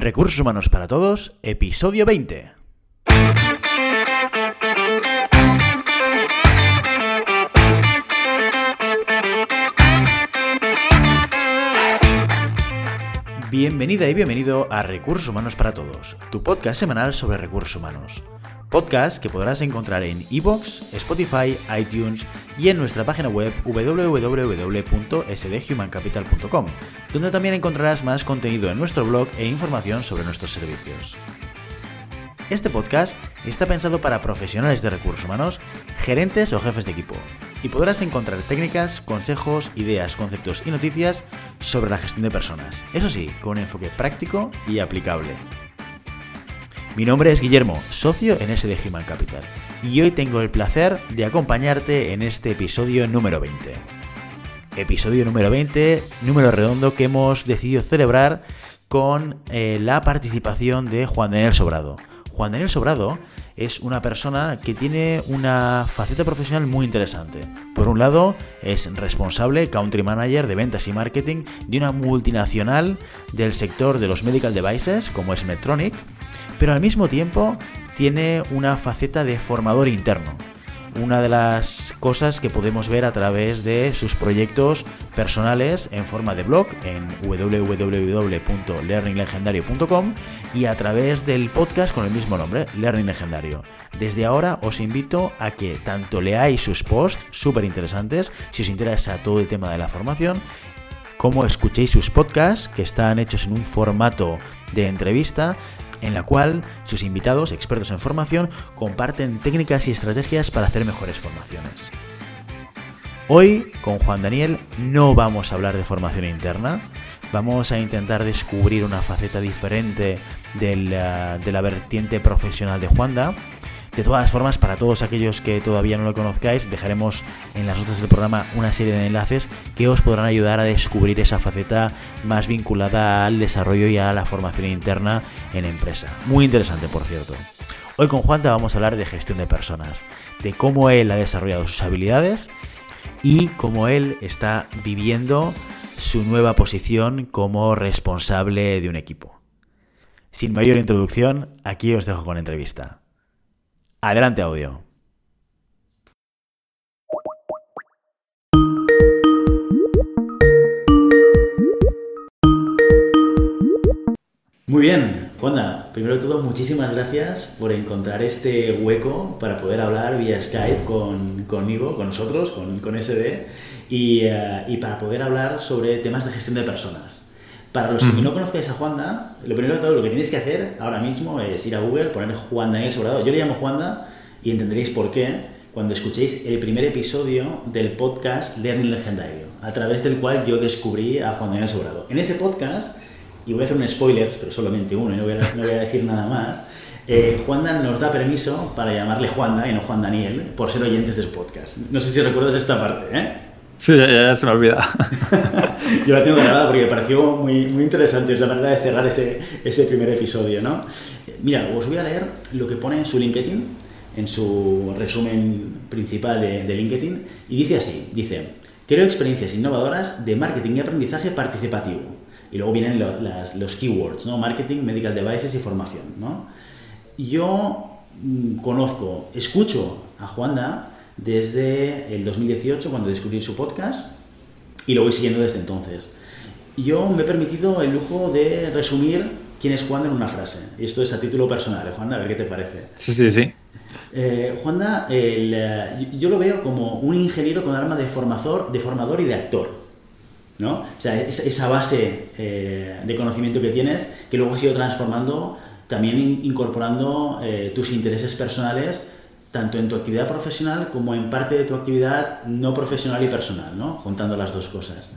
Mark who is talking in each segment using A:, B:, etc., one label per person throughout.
A: Recursos Humanos para Todos, episodio 20. Bienvenida y bienvenido a Recursos Humanos para Todos, tu podcast semanal sobre recursos humanos. Podcast que podrás encontrar en iBox, Spotify, iTunes y en nuestra página web www.sdhumancapital.com, donde también encontrarás más contenido en nuestro blog e información sobre nuestros servicios. Este podcast está pensado para profesionales de recursos humanos, gerentes o jefes de equipo, y podrás encontrar técnicas, consejos, ideas, conceptos y noticias sobre la gestión de personas, eso sí, con un enfoque práctico y aplicable. Mi nombre es Guillermo, socio en SD Human Capital, y hoy tengo el placer de acompañarte en este episodio número 20. Episodio número 20, número redondo que hemos decidido celebrar con eh, la participación de Juan Daniel Sobrado. Juan Daniel Sobrado es una persona que tiene una faceta profesional muy interesante. Por un lado, es responsable, country manager de ventas y marketing de una multinacional del sector de los medical devices como es Medtronic pero al mismo tiempo tiene una faceta de formador interno. Una de las cosas que podemos ver a través de sus proyectos personales en forma de blog en www.learninglegendario.com y a través del podcast con el mismo nombre, Learning Legendario. Desde ahora os invito a que tanto leáis sus posts, súper interesantes, si os interesa todo el tema de la formación, como escuchéis sus podcasts, que están hechos en un formato de entrevista, en la cual sus invitados, expertos en formación, comparten técnicas y estrategias para hacer mejores formaciones. Hoy, con Juan Daniel, no vamos a hablar de formación interna, vamos a intentar descubrir una faceta diferente de la, vertiente profesional de Juanda de todas formas, para todos aquellos que todavía no lo conozcáis, dejaremos en las notas del programa una serie de enlaces que os podrán ayudar a descubrir esa faceta más vinculada al desarrollo y a la formación interna en empresa. Muy interesante, por cierto. Hoy con Juan te vamos a hablar de gestión de personas, de cómo él ha desarrollado sus habilidades y cómo él está viviendo su nueva posición como responsable de un equipo. Sin mayor introducción, aquí os dejo con la entrevista. Adelante audio. Muy bien, Juana, primero de todo muchísimas gracias por encontrar este hueco para poder hablar vía Skype con, conmigo, con nosotros, con, con eh, y para poder hablar sobre temas de gestión de personas. Para los que no conozcáis a Juanda, lo primero de todo lo que tenéis que hacer ahora mismo es ir a Google, poner Juan Daniel Sobrado. Yo le llamo Juanda y entenderéis por qué cuando escuchéis el primer episodio del podcast Learning Legendario, a través del cual yo descubrí a Juan Daniel Sobrado. En ese podcast, y voy a hacer un spoiler, pero solamente uno, y no voy a, no voy a decir nada más, eh, Juanda nos da permiso para llamarle Juanda y no Juan Daniel por ser oyentes del podcast. No sé si recuerdas esta parte, ¿eh?
B: Sí, ya, se me olvida.
A: Yo la tengo grabada porque me pareció muy, muy interesante, es la manera de cerrar ese, ese primer episodio, ¿no? Mira, os voy a leer lo que pone en su LinkedIn, en su resumen principal de, de LinkedIn, y dice así, dice, creo experiencias innovadoras de marketing y aprendizaje participativo. Y luego vienen las, los keywords, ¿no? Marketing, medical devices y formación, ¿no? Yo mm, conozco, escucho a Juanda desde el 2018 cuando descubrí su podcast y lo voy siguiendo desde entonces. Yo me he permitido el lujo de resumir quién es Juanda en una frase. Y esto es a título personal, ¿eh, Juanda, a ver qué te parece.
B: Sí, sí, sí.
A: Eh, Juanda, eh, yo lo veo como un ingeniero con arma de formador, de formador y de actor. ¿no? O sea, esa base eh, de conocimiento que tienes, que luego has ido transformando, también incorporando tus intereses personales tanto en tu actividad profesional como en parte de tu actividad no profesional y personal, ¿no? juntando las dos cosas.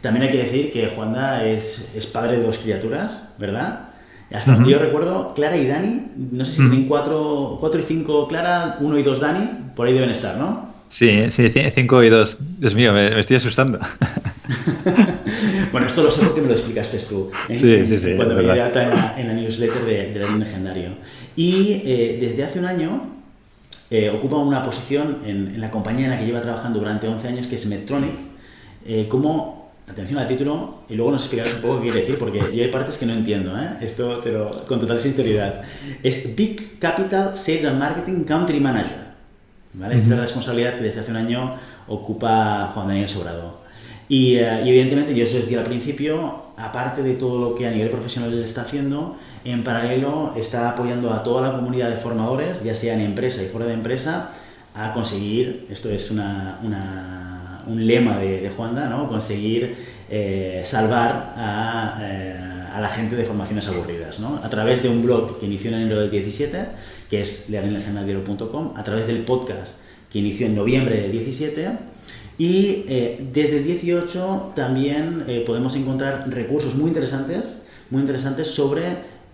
A: También hay que decir que Juanda es, es padre de dos criaturas, ¿verdad? Hasta donde yo recuerdo, Clara y Dani, no sé si tienen cuatro, cuatro y cinco Clara, uno y dos Dani, por ahí deben estar, ¿no?
B: Sí, sí, cinco y dos. Dios mío, me, estoy asustando.
A: bueno, esto lo sé porque me lo explicaste tú.
B: ¿eh? Sí, sí, sí.
A: Cuando me en, la, en la newsletter de, de la Legendario. Y eh, desde hace un año eh, ocupa una posición en, la compañía en la que lleva trabajando durante 11 años, que es Medtronic, eh, como atención al título y luego nos explicarás un poco qué quiere decir, porque yo hay partes que no entiendo, ¿eh? esto pero con total sinceridad. Es Big Capital Sales and Marketing Country Manager. ¿vale? Esta es la responsabilidad que desde hace un año ocupa Juan Daniel Sobrado. Y, y, evidentemente, yo os decía al principio, aparte de todo lo que a nivel profesional él está haciendo, en paralelo está apoyando a toda la comunidad de formadores, ya sea en empresa y fuera de empresa, a conseguir, esto es un lema de, Juanda, ¿no? conseguir eh, salvar a, eh, a, la gente de formaciones aburridas, ¿no? a través de un blog que inició en enero del 17, que es learinelgenadiero.com, a través del podcast que inició en noviembre del 17, y eh, desde el 18 también eh, podemos encontrar recursos muy interesantes, muy interesantes sobre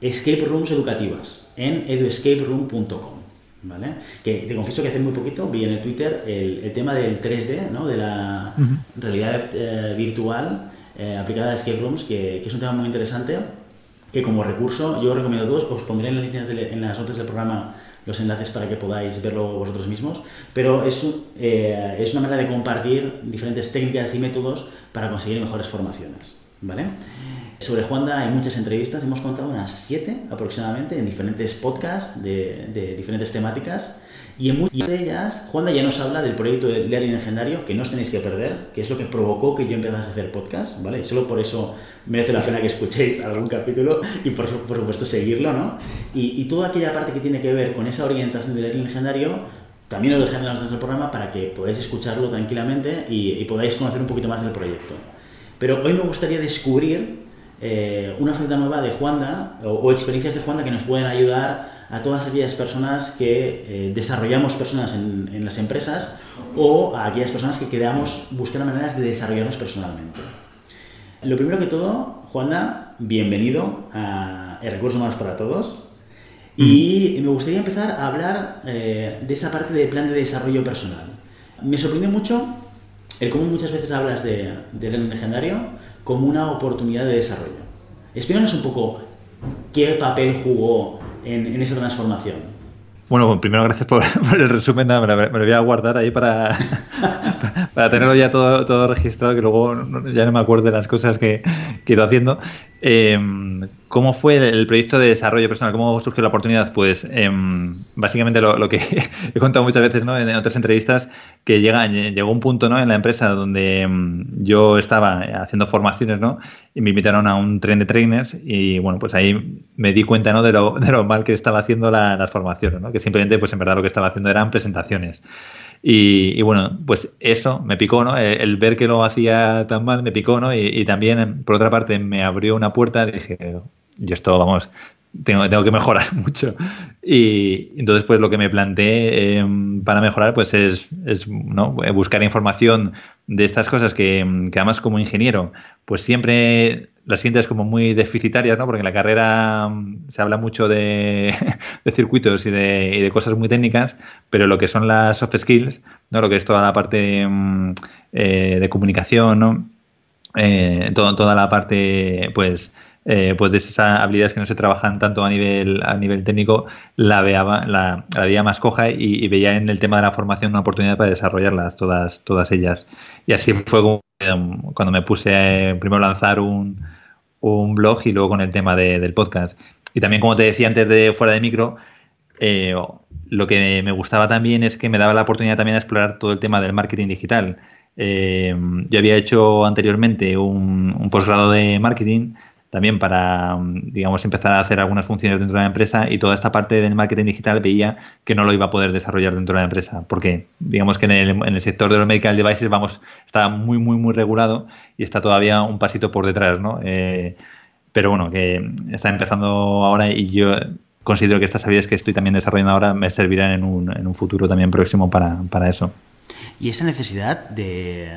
A: escape rooms educativas en eduescaperoom.com. ¿Vale? Que te confieso que hace muy poquito vi en el Twitter el, el tema del 3D, ¿no? de la uh -huh. realidad eh, virtual aplicada a escape rooms, que, que, es un tema muy interesante, que como recurso yo recomiendo a todos, os pondré en las, líneas de, en las notas del programa los enlaces para que podáis verlo vosotros mismos, pero es, eh, es una manera de compartir diferentes técnicas y métodos para conseguir mejores formaciones. ¿vale? Sobre Juanda hay muchas entrevistas, hemos contado unas siete aproximadamente en diferentes podcasts de, de diferentes temáticas y en muchas de ellas Juanda ya nos habla del proyecto de Learning Legendario que no os tenéis que perder, que es lo que provocó que yo empezase a hacer podcast, ¿vale? Y solo por eso merece la pena que escuchéis algún capítulo y por, por supuesto seguirlo, ¿no? Y, y, toda aquella parte que tiene que ver con esa orientación de Learning Legendario también lo dejaré en las notas del programa para que podáis escucharlo tranquilamente y, y podáis conocer un poquito más del proyecto. Pero hoy me gustaría descubrir eh, una faceta nueva de Juanda o, o, experiencias de Juanda que nos pueden ayudar a todas aquellas personas que eh, desarrollamos personas en, en, las empresas o a aquellas personas que queramos buscar maneras de desarrollarnos personalmente. Lo primero que todo, Juanda, bienvenido a El Recurso Más para Todos. Y me gustaría empezar a hablar eh, de esa parte de plan de desarrollo personal. Me sorprendió mucho el cómo muchas veces hablas de, del legendario como una oportunidad de desarrollo. Explícanos un poco qué papel jugó en, en esa transformación.
B: Bueno, primero gracias por, por el resumen, me lo, me lo, voy a guardar ahí para, para tenerlo ya todo, todo registrado, que luego ya no me acuerdo de las cosas que, que he ido haciendo. Eh, ¿Cómo fue el proyecto de desarrollo personal? ¿Cómo surgió la oportunidad? Pues eh, básicamente lo, lo, que he contado muchas veces ¿no? en, otras entrevistas, que llega, llegó un punto ¿no? en la empresa donde um, yo estaba haciendo formaciones ¿no? y me invitaron a un tren de trainers y bueno, pues ahí me di cuenta ¿no? de, lo, de lo mal que estaba haciendo la, las formaciones, ¿no? que simplemente pues en verdad lo que estaba haciendo eran presentaciones. Y, bueno, pues eso me picó, ¿no? El, el, ver que lo hacía tan mal me picó, ¿no? Y, también, por otra parte, me abrió una puerta, dije, yo esto, vamos, tengo, tengo que mejorar mucho. Y entonces, pues lo que me planteé eh, para mejorar, pues es, es ¿no? buscar información de estas cosas que, además como ingeniero, pues siempre las sientes como muy deficitarias, ¿no? Porque en la carrera se habla mucho de, circuitos y de, y de, cosas muy técnicas, pero lo que son las soft skills, ¿no? Lo que es toda la parte eh, de comunicación, ¿no? Eh, toda la parte, pues, eh, pues de esas habilidades que no se trabajan tanto a nivel, a nivel técnico, la veía, la, veía más coja y, y, veía en el tema de la formación una oportunidad para desarrollarlas, todas, todas ellas. Y así fue como, cuando me puse a primero lanzar un, un blog y luego con el tema de, del podcast. Y también, como te decía antes de fuera de micro, eh, lo que me gustaba también es que me daba la oportunidad también de explorar todo el tema del marketing digital. Eh, yo había hecho anteriormente un, un posgrado de marketing también para, digamos, empezar a hacer algunas funciones dentro de la empresa y toda esta parte del marketing digital veía que no lo iba a poder desarrollar dentro de la empresa, porque digamos que en el, en el sector de los medical devices, vamos, está muy, muy, muy regulado y está todavía un pasito por detrás, ¿no? Eh, pero bueno, que está empezando ahora y yo considero que estas habilidades que estoy también desarrollando ahora me servirán en un, en un futuro también próximo para, para eso.
A: Y esa necesidad de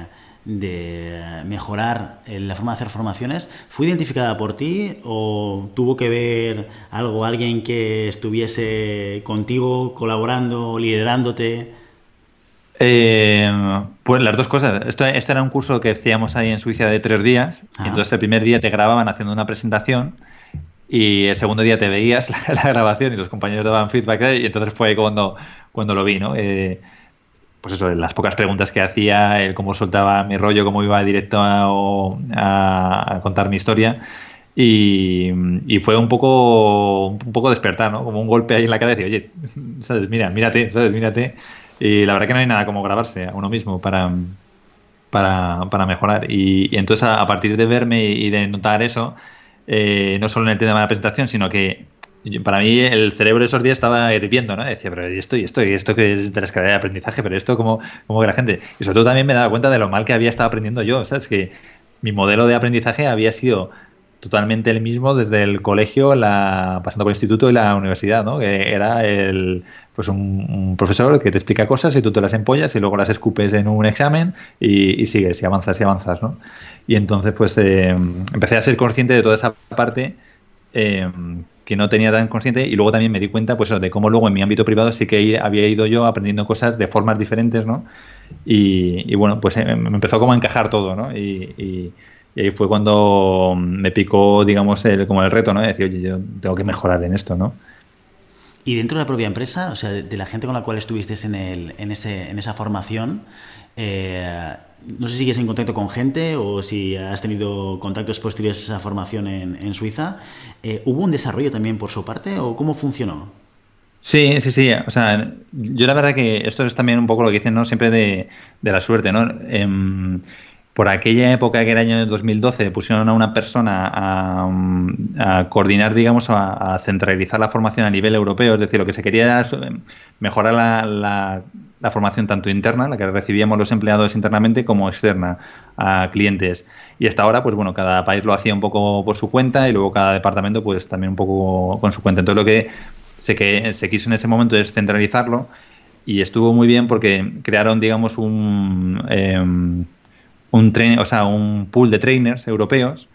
A: de mejorar la forma de hacer formaciones, ¿fue identificada por ti o tuvo que ver algo, alguien que estuviese contigo, colaborando, liderándote?
B: Eh, pues las dos cosas. Esto, esto, era un curso que hacíamos ahí en Suiza de tres días. Ah. Y entonces el primer día te grababan haciendo una presentación y el segundo día te veías la, la grabación y los compañeros daban feedback y entonces fue cuando, cuando lo vi, ¿no? Eh, pues eso, las pocas preguntas que hacía, el cómo soltaba mi rollo, cómo iba directo a, contar mi historia. Y, fue un poco un poco despertar, ¿no? Como un golpe ahí en la cabeza y oye, ¿sabes? Mira, mírate, ¿sabes? Mírate. Y la verdad que no hay nada como grabarse a uno mismo para, para, mejorar. Y, entonces a, partir de verme y de notar eso, eh, no solo en el tema de la presentación, sino que para mí el cerebro esos días estaba hirviendo, ¿no? Decía, pero esto y esto y esto que es de la escalera de aprendizaje, pero esto como, como que la gente... Y sobre todo también me daba cuenta de lo mal que había estado aprendiendo yo, ¿sabes? Que mi modelo de aprendizaje había sido totalmente el mismo desde el colegio, la, pasando por el instituto y la universidad, ¿no? Que era el, pues un, profesor que te explica cosas y tú te las empollas y luego las escupes en un examen y, sigues y avanzas y avanzas, ¿no? Y entonces pues eh, empecé a ser consciente de toda esa parte eh, que no tenía tan consciente y luego también me di cuenta pues de cómo luego en mi ámbito privado sí que había ido yo aprendiendo cosas de formas diferentes, ¿no? Y, bueno, pues eh, me empezó como a encajar todo, ¿no? Y, ahí fue cuando me picó, digamos, el, como el reto, ¿no? De decir, oye, yo tengo que mejorar en esto, ¿no?
A: Y dentro de la propia empresa, o sea, de la gente con la cual estuviste en, el, en, ese, en esa formación, eh, no sé si sigues en contacto con gente o si has tenido contactos posteriores a esa formación en, Suiza. Eh, ¿Hubo un desarrollo también por su parte o cómo funcionó?
B: Sí, sí, sí. O sea, yo la verdad que esto es también un poco lo que dicen, ¿no? Siempre de, la suerte, ¿no? Em, por aquella época que era el año 2012 pusieron a una persona a, coordinar, digamos, a, centralizar la formación a nivel europeo, es decir, lo que se quería era mejorar la, formación tanto interna, la que recibíamos los empleados internamente, como externa a clientes. Y hasta ahora, pues bueno, cada país lo hacía un poco por su cuenta y luego cada departamento, pues también un poco con su cuenta. Entonces lo que se, que, se quiso en ese momento es centralizarlo y estuvo muy bien porque crearon, digamos, un... Un, o un pool de trainers europeos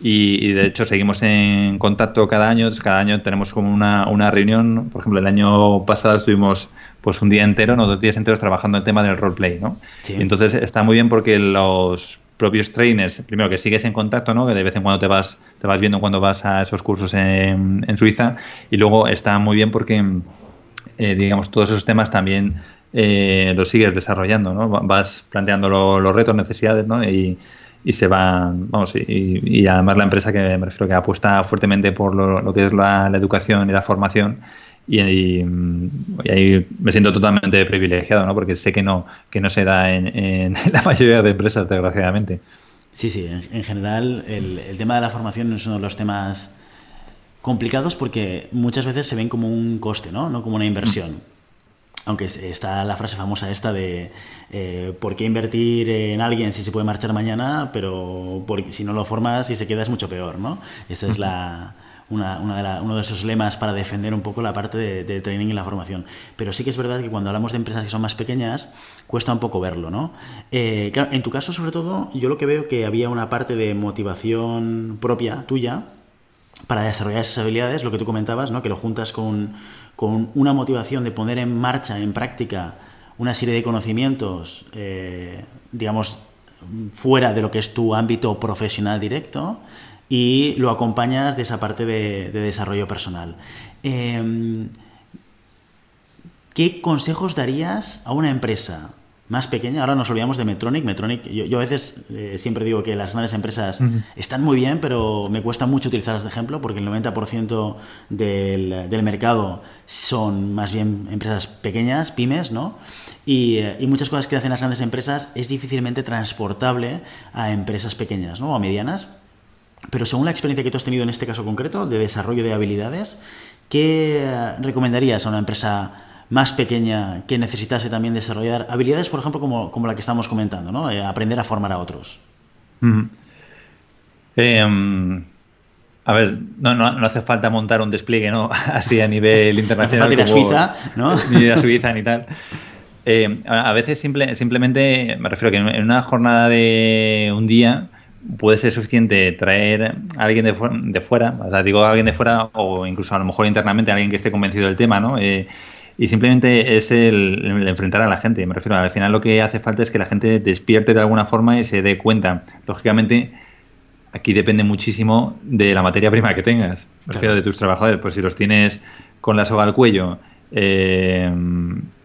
B: y, de hecho seguimos en contacto cada año. Cada año tenemos como una, una reunión. Por ejemplo, el año pasado estuvimos pues un día entero, no dos días enteros trabajando el tema del roleplay, ¿no? entonces está muy bien porque los propios trainers, primero que sigues en contacto, ¿no? Que de vez en cuando te vas, te vas viendo cuando vas a esos cursos en, en Suiza. Y luego está muy bien porque, eh, digamos, todos esos temas también eh, lo sigues desarrollando, ¿no? Vas planteando los retos, necesidades, ¿no? Y, se van, vamos, y, además la empresa que me refiero que apuesta fuertemente por lo, que es la, educación y la formación y, ahí me siento totalmente privilegiado, ¿no? Porque sé que no, que no se da en, la mayoría de empresas, desgraciadamente.
A: Sí, sí, en, general el, el, tema de la formación es uno de los temas complicados porque muchas veces se ven como un coste, ¿no? No como una inversión aunque está la frase famosa esta de eh, ¿por qué invertir en alguien si se puede marchar mañana? Pero si no lo formas y se queda es mucho peor, ¿no? Esta es la, una, de uno de esos lemas para defender un poco la parte de, training y la formación. Pero sí que es verdad que cuando hablamos de empresas que son más pequeñas, cuesta un poco verlo, ¿no? Eh, en tu caso, sobre todo, yo lo que veo que había una parte de motivación propia tuya para desarrollar esas habilidades, lo que tú comentabas, ¿no? Que lo juntas con con una motivación de poner en marcha, en práctica, una serie de conocimientos, eh, digamos, fuera de lo que es tu ámbito profesional directo y lo acompañas de esa parte de, desarrollo personal. Em, ¿Qué consejos darías a una empresa más pequeña. Ahora nos olvidamos de Metronic. Metronic, yo, a veces eh, siempre digo que las grandes empresas están muy bien, pero me cuesta mucho utilizarlas de ejemplo porque el 90% del, del, mercado son más bien empresas pequeñas, pymes, ¿no? Y, eh, y, muchas cosas que hacen las grandes empresas es difícilmente transportable a empresas pequeñas, ¿no? O a medianas. Pero según la experiencia que tú has tenido en este caso concreto de desarrollo de habilidades, ¿qué eh, recomendarías a una empresa más pequeña que necesitase también desarrollar habilidades, por ejemplo, como, como la que estamos comentando, ¿no? Eh, aprender a formar a otros.
B: Em, a ver, no, no, hace falta montar un despliegue, ¿no? Así a nivel internacional.
A: No hace falta ir a Suiza, ¿no?
B: Ni a Suiza ni tal. Em, a veces simple, simplemente, me refiero que en una jornada de un día puede ser suficiente traer a alguien de, de fuera, o sea, digo a alguien de fuera o incluso a lo mejor internamente a alguien que esté convencido del tema, ¿no? Eh, y simplemente es el, enfrentar a la gente. Me refiero, al final lo que hace falta es que la gente despierte de alguna forma y se dé cuenta. Lógicamente, aquí depende muchísimo de la materia prima que tengas. Me refiero de tus trabajadores. Pues si los tienes con la soga al cuello, eh,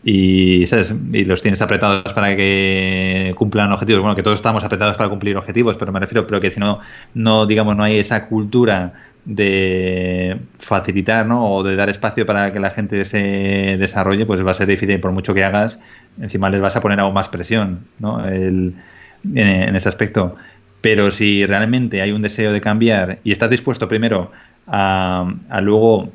B: y, y los tienes apretados para que cumplan objetivos. Bueno, que todos estamos apretados para cumplir objetivos, pero me refiero, pero que si no, no digamos, no hay esa cultura de facilitar ¿no? o de dar espacio para que la gente se desarrolle, pues va a ser difícil. Por mucho que hagas, encima les vas a poner aún más presión ¿no? en, ese aspecto. Pero si realmente hay un deseo de cambiar y estás dispuesto primero a, a luego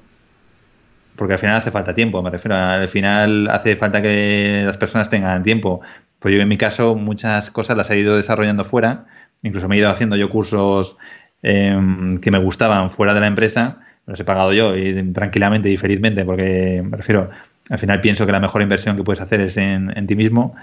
B: porque al final hace falta tiempo, me refiero, al final hace falta que las personas tengan tiempo. Pues yo en mi caso muchas cosas las he ido desarrollando fuera, incluso me he ido haciendo yo cursos em, que me gustaban fuera de la empresa, los he pagado yo y tranquilamente y felizmente, porque me refiero, al final pienso que la mejor inversión que puedes hacer es en, ti mismo.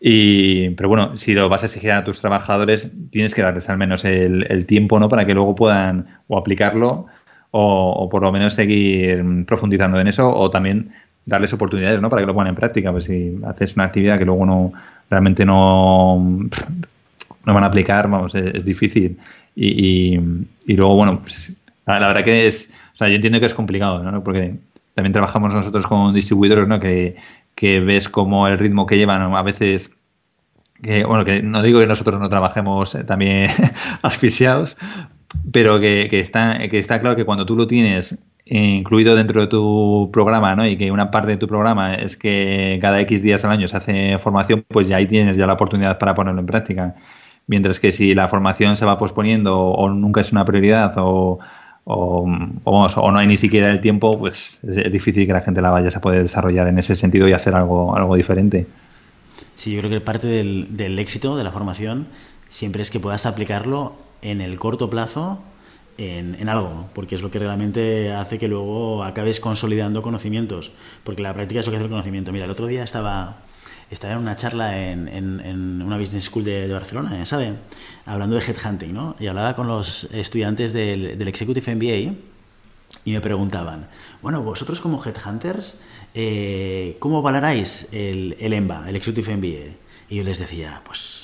B: Y, pero bueno, si lo vas a exigir a tus trabajadores, tienes que darles al menos el, el tiempo, ¿no? Para que luego puedan o aplicarlo o, por lo menos seguir profundizando en eso o también darles oportunidades ¿no? para que lo pongan en práctica. Pues si haces una actividad que luego no realmente no, no van a aplicar, vamos, es, difícil. Y, y, luego, bueno, pues, la, verdad que es, o sea, yo entiendo que es complicado, ¿no? porque también trabajamos nosotros con distribuidores, ¿no? que, que ves como el ritmo que llevan a veces que bueno, que no digo que nosotros no trabajemos eh, también asfixiados, pero que, está, que está claro que cuando tú lo tienes incluido dentro de tu programa, ¿no? Y que una parte de tu programa es que cada X días al año se hace formación, pues ya ahí tienes ya la oportunidad para ponerlo en práctica. Mientras que si la formación se va posponiendo o nunca es una prioridad o, o, o, no hay ni siquiera el tiempo, pues es, difícil que la gente la vaya a poder desarrollar en ese sentido y hacer algo, algo diferente.
A: Sí, yo creo que parte del, del éxito de la formación siempre es que puedas aplicarlo en el corto plazo en, algo, porque es lo que realmente hace que luego acabes consolidando conocimientos, porque la práctica es lo que hace el conocimiento. Mira, el otro día estaba, estaba en una charla en, en, una business school de, Barcelona, en SADE, hablando de headhunting, ¿no? Y hablaba con los estudiantes del, del Executive MBA y me preguntaban, bueno, vosotros como headhunters, eh, ¿cómo valoráis el, el EMBA, el Executive MBA? Y yo les decía, pues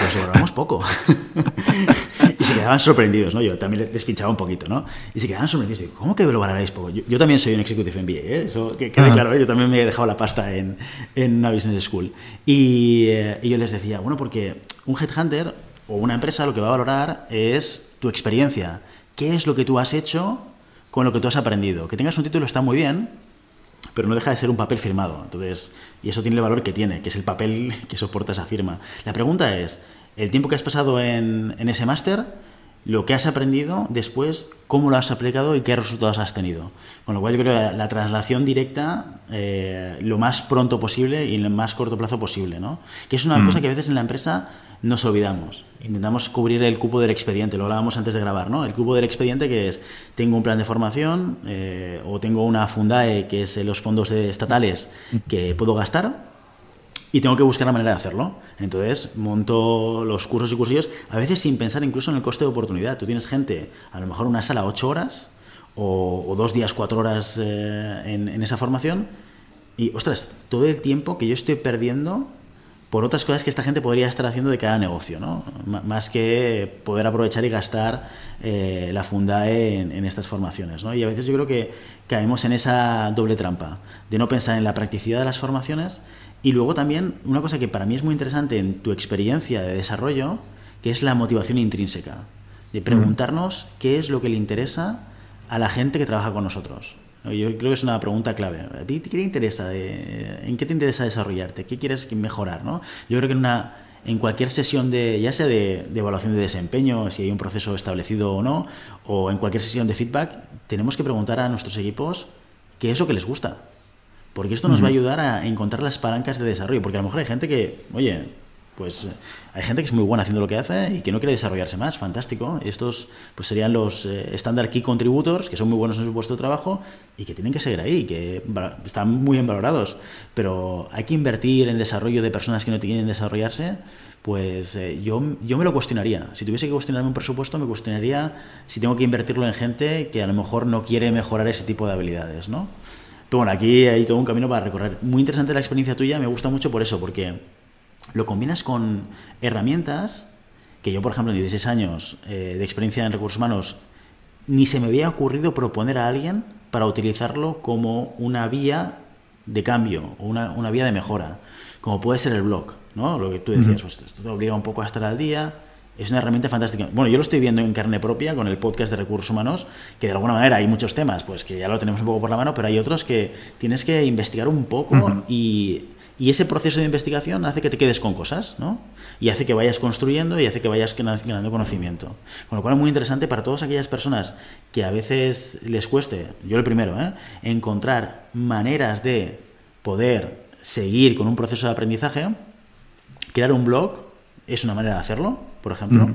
A: pues lo valoramos poco. y se quedaban sorprendidos, ¿no? Yo también les pinchaba un poquito, ¿no? Y se quedaban sorprendidos. ¿Cómo que lo valoráis poco? Yo, también soy un executive MBA, ¿eh? Eso que quede claro, ¿eh? Yo también me he dejado la pasta en, en una business school. Y, eh, y yo les decía, bueno, porque un headhunter o una empresa lo que va a valorar es tu experiencia. ¿Qué es lo que tú has hecho con lo que tú has aprendido? Que tengas un título está muy bien, pero no deja de ser un papel firmado. Entonces, y eso tiene el valor que tiene, que es el papel que soporta esa firma. La pregunta es, el tiempo que has pasado en, ese máster, lo que has aprendido después, cómo lo has aplicado y qué resultados has tenido. Con lo cual yo creo que la, traslación directa eh, lo más pronto posible y en el más corto plazo posible, ¿no? Que es una mm. cosa que a veces en la empresa nos olvidamos. Intentamos cubrir el cupo del expediente, lo hablábamos antes de grabar, ¿no? El cupo del expediente que es, tengo un plan de formación eh, o tengo una fundae, que es los fondos estatales que puedo gastar y tengo que buscar la manera de hacerlo. Entonces monto los cursos y cursillos, a veces sin pensar incluso en el coste de oportunidad. Tú tienes gente, a lo mejor una sala ocho horas o, dos días cuatro horas eh, en, en esa formación y, ostras, todo el tiempo que yo estoy perdiendo por otras cosas que esta gente podría estar haciendo de cada negocio, ¿no? más que poder aprovechar y gastar eh, la funda en, estas formaciones. ¿no? Y a veces yo creo que caemos en esa doble trampa de no pensar en la practicidad de las formaciones y luego también una cosa que para mí es muy interesante en tu experiencia de desarrollo, que es la motivación intrínseca, de preguntarnos qué es lo que le interesa a la gente que trabaja con nosotros. Yo creo que es una pregunta clave. qué te interesa? ¿En qué te interesa desarrollarte? ¿Qué quieres mejorar? ¿no? Yo creo que en, una, en cualquier sesión, de, ya sea de, evaluación de desempeño, si hay un proceso establecido o no, o en cualquier sesión de feedback, tenemos que preguntar a nuestros equipos qué es lo que les gusta. Porque esto nos va a ayudar a encontrar las palancas de desarrollo. Porque a lo mejor hay gente que, oye, pues eh, hay gente que es muy buena haciendo lo que hace y que no quiere desarrollarse más, fantástico. Estos pues serían los estándar eh, key contributors, que son muy buenos en su puesto de trabajo y que tienen que seguir ahí, que están muy bien valorados. Pero hay que invertir en desarrollo de personas que no quieren desarrollarse, pues eh, yo, yo me lo cuestionaría. Si tuviese que cuestionarme un presupuesto, me cuestionaría si tengo que invertirlo en gente que a lo mejor no quiere mejorar ese tipo de habilidades, ¿no? Pero bueno, aquí hay todo un camino para recorrer. Muy interesante la experiencia tuya, me gusta mucho por eso, porque lo combinas con herramientas que yo, por ejemplo, en 16 años eh, de experiencia en recursos humanos, ni se me había ocurrido proponer a alguien para utilizarlo como una vía de cambio o una, una vía de mejora, como puede ser el blog, ¿no? Lo que tú decías, pues esto te obliga un poco a estar al día, es una herramienta fantástica. Bueno, yo lo estoy viendo en carne propia con el podcast de recursos humanos, que de alguna manera hay muchos temas, pues que ya lo tenemos un poco por la mano, pero hay otros que tienes que investigar un poco y, y, ese proceso de investigación hace que te quedes con cosas, ¿no? Y hace que vayas construyendo y hace que vayas ganando conocimiento. Con lo cual es muy interesante para todas aquellas personas que a veces les cueste, yo el primero, ¿eh? encontrar maneras de poder seguir con un proceso de aprendizaje, crear un blog es una manera de hacerlo, por ejemplo,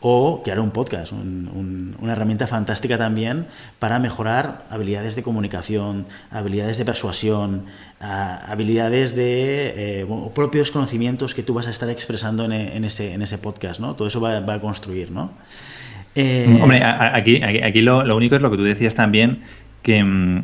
A: o crear un podcast, una herramienta fantástica también para mejorar habilidades de comunicación, habilidades de persuasión, habilidades de eh, propios conocimientos que tú vas a estar expresando en, ese, en ese podcast, ¿no? Todo eso va, a construir, ¿no?
B: Eh, Hombre, aquí, aquí, lo, lo, único es lo que tú decías también, que mm,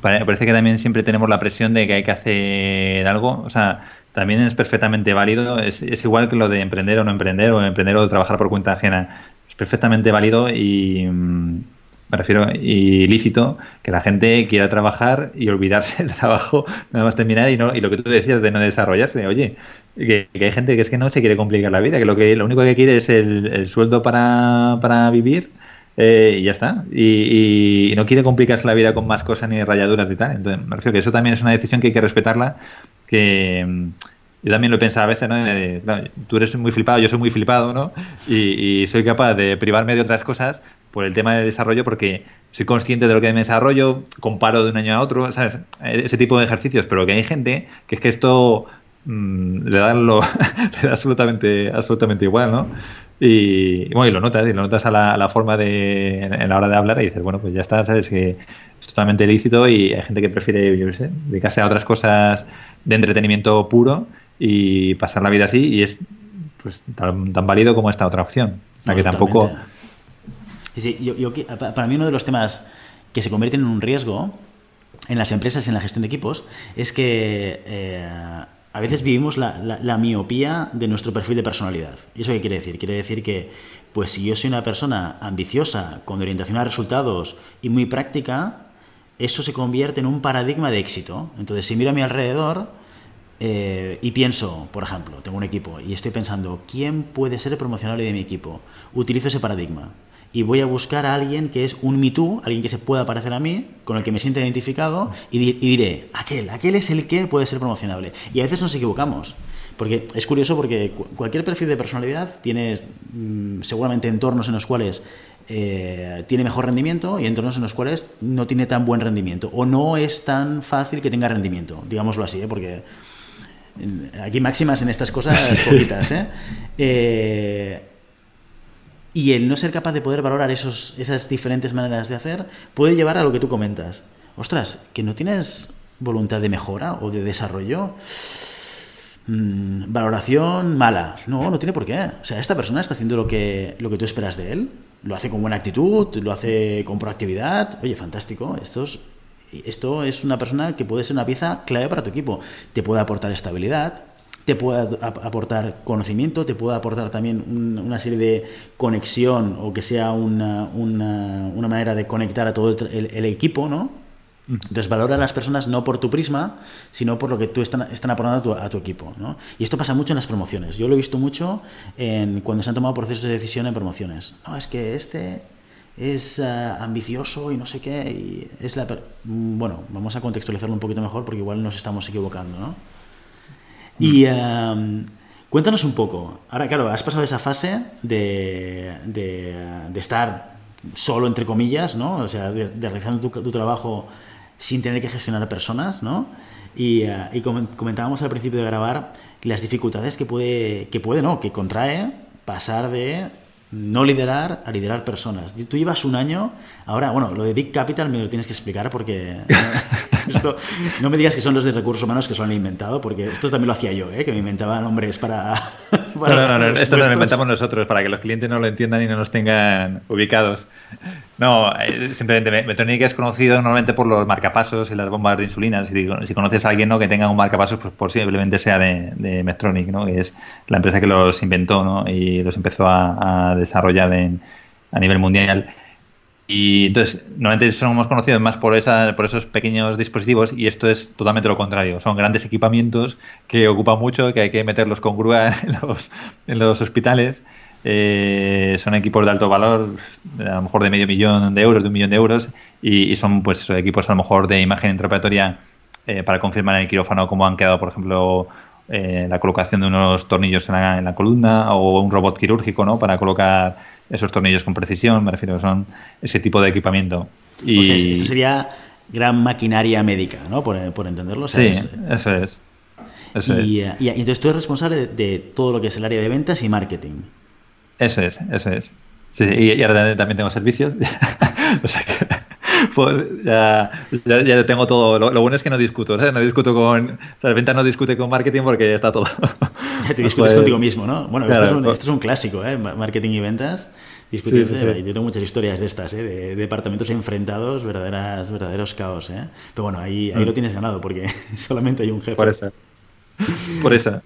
B: parece que también siempre tenemos la presión de que hay que hacer algo. O sea, también es perfectamente válido. Es, igual que lo de emprender o no emprender, o emprender o trabajar por cuenta ajena. Es perfectamente válido y mm, me refiero y lícito que la gente quiera trabajar y olvidarse del trabajo nada más terminar y no y lo que tú decías de no desarrollarse. Oye, que, hay gente que es que no se quiere complicar la vida, que lo que lo único que quiere es el, el sueldo para, para vivir eh, y ya está. Y, no quiere complicarse la vida con más cosas ni rayaduras y tal. Entonces, me refiero que eso también es una decisión que hay que respetarla. Que mm, yo también lo he pensado a veces, ¿no? tú eres muy flipado, yo soy muy flipado, ¿no? Y, soy capaz de privarme de otras cosas por el tema de desarrollo porque soy consciente de lo que me desarrollo, comparo de un año a otro, ¿sabes? Ese tipo de ejercicios. Pero que hay gente que es que esto mm, le, da lo, absolutamente, absolutamente igual, ¿no? Y, bueno, y lo notas, y lo notas a la, forma de, en, la hora de hablar y dices, bueno, pues ya está, sabes que es totalmente lícito y hay gente que prefiere, yo sé, dedicarse a otras cosas de entretenimiento puro y pasar la vida así y es pues tan, válido como esta otra opción. O sea, que tampoco...
A: Sí, yo, para mí uno de los temas que se convierten en un riesgo en las empresas, en la gestión de equipos, es que eh, a veces vivimos la, miopía de nuestro perfil de personalidad. ¿Y eso qué quiere decir? Quiere decir que, pues si yo soy una persona ambiciosa, con orientación a resultados y muy práctica, eso se convierte en un paradigma de éxito. Entonces, si miro a mi alrededor eh, y pienso, por ejemplo, tengo un equipo y estoy pensando, ¿quién puede ser el promocionable de mi equipo? Utilizo ese paradigma y voy a buscar a alguien que es un Me Too, alguien que se pueda parecer a mí, con el que me sienta identificado, y, diré, aquel, aquel es el que puede ser promocionable. Y a veces nos equivocamos. Porque es curioso porque cualquier perfil de personalidad tiene mm, seguramente entornos en los cuales eh, tiene mejor rendimiento y entornos en los cuales no tiene tan buen rendimiento o no es tan fácil que tenga rendimiento, digámoslo así, ¿eh? porque mm, aquí máximas en estas cosas poquitas. ¿eh? eh y el no ser capaz de poder valorar esos, esas diferentes maneras de hacer puede llevar a lo que tú comentas. Ostras, que no tienes voluntad de mejora o de desarrollo. Mm, valoración mala. No, no tiene por qué. O sea, esta persona está haciendo lo que, lo que tú esperas de él. Lo hace con buena actitud, lo hace con proactividad. Oye, fantástico. Esto es, esto es una persona que puede ser una pieza clave para tu equipo. Te puede aportar estabilidad, te puede aportar conocimiento, te puede aportar también una serie de conexión o que sea una, una, manera de conectar a todo el, equipo, ¿no? Entonces valora a las personas no por tu prisma, sino por lo que tú están, están aportando a tu, equipo. ¿no? Y esto pasa mucho en las promociones. Yo lo he visto mucho en, cuando se han tomado procesos de decisión en promociones. No, es que este es ah, ambicioso y no sé qué. Y es la, bueno, vamos a contextualizarlo un poquito mejor porque igual nos estamos equivocando. ¿no? Y em, cuéntanos un poco. Ahora, claro, has pasado esa fase de, de, estar solo, entre comillas, ¿no? O sea, de, realizando tu, trabajo sin tener que gestionar personas, ¿no? Y, eh, y, comentábamos al principio de grabar las dificultades que puede, que puede, ¿no? Que contrae pasar de no liderar a liderar personas. Tú llevas un año, ahora, bueno, lo de Big Capital me lo tienes que explicar porque esto, no me digas que son los de recursos humanos que se lo han inventado, porque esto también lo hacía yo, ¿eh? que me inventaba nombres para...
B: no, no, no, esto lo inventamos nosotros para que los clientes no lo entiendan y no nos tengan ubicados. No, eh, simplemente Medtronic es conocido normalmente por los marcapasos y las bombas de insulina. Si, si conoces a alguien ¿no? que tenga un marcapasos, pues posiblemente sea de, de Medtronic, ¿no? que es la empresa que los inventó ¿no? y los empezó a, a desarrollar en, a nivel mundial. y, entonces, normalmente somos conocidos más por, esa, por esos pequeños dispositivos y esto es totalmente lo contrario. Son grandes equipamientos que ocupan mucho, que hay que meterlos con grúa en los, en los hospitales. Eh, son equipos de alto valor, a lo mejor de medio millón de euros, de un millón de euros, y, son pues equipos a lo mejor de imagen intraoperatoria eh, para confirmar en el quirófano cómo han quedado, por ejemplo, eh, la colocación de unos tornillos en la, en la, columna o un robot quirúrgico, ¿no? Para colocar esos tornillos con precisión, me refiero, son ese tipo de equipamiento.
A: Y... esto sería gran maquinaria médica, ¿no? Por, entenderlo.
B: Sí, eso es.
A: y, entonces tú eres responsable de, todo lo que es el área de ventas y marketing.
B: Eso es, eso es. Sí, y, ahora también tengo servicios. o sea que pues ya, ya, tengo todo. Lo, bueno es que no discuto, No discuto con. O sea, venta no discute con marketing porque ya está todo.
A: Ya te discutes pues, contigo mismo, ¿no? Bueno, esto, es un, esto, es un, clásico, ¿eh? Marketing y ventas. Discutirse. Yo tengo muchas historias de estas, ¿eh? de, departamentos enfrentados, verdaderas, verdaderos caos. ¿eh? Pero bueno, ahí, ahí mm. lo tienes ganado porque solamente hay un jefe.
B: Por eso. Por eso.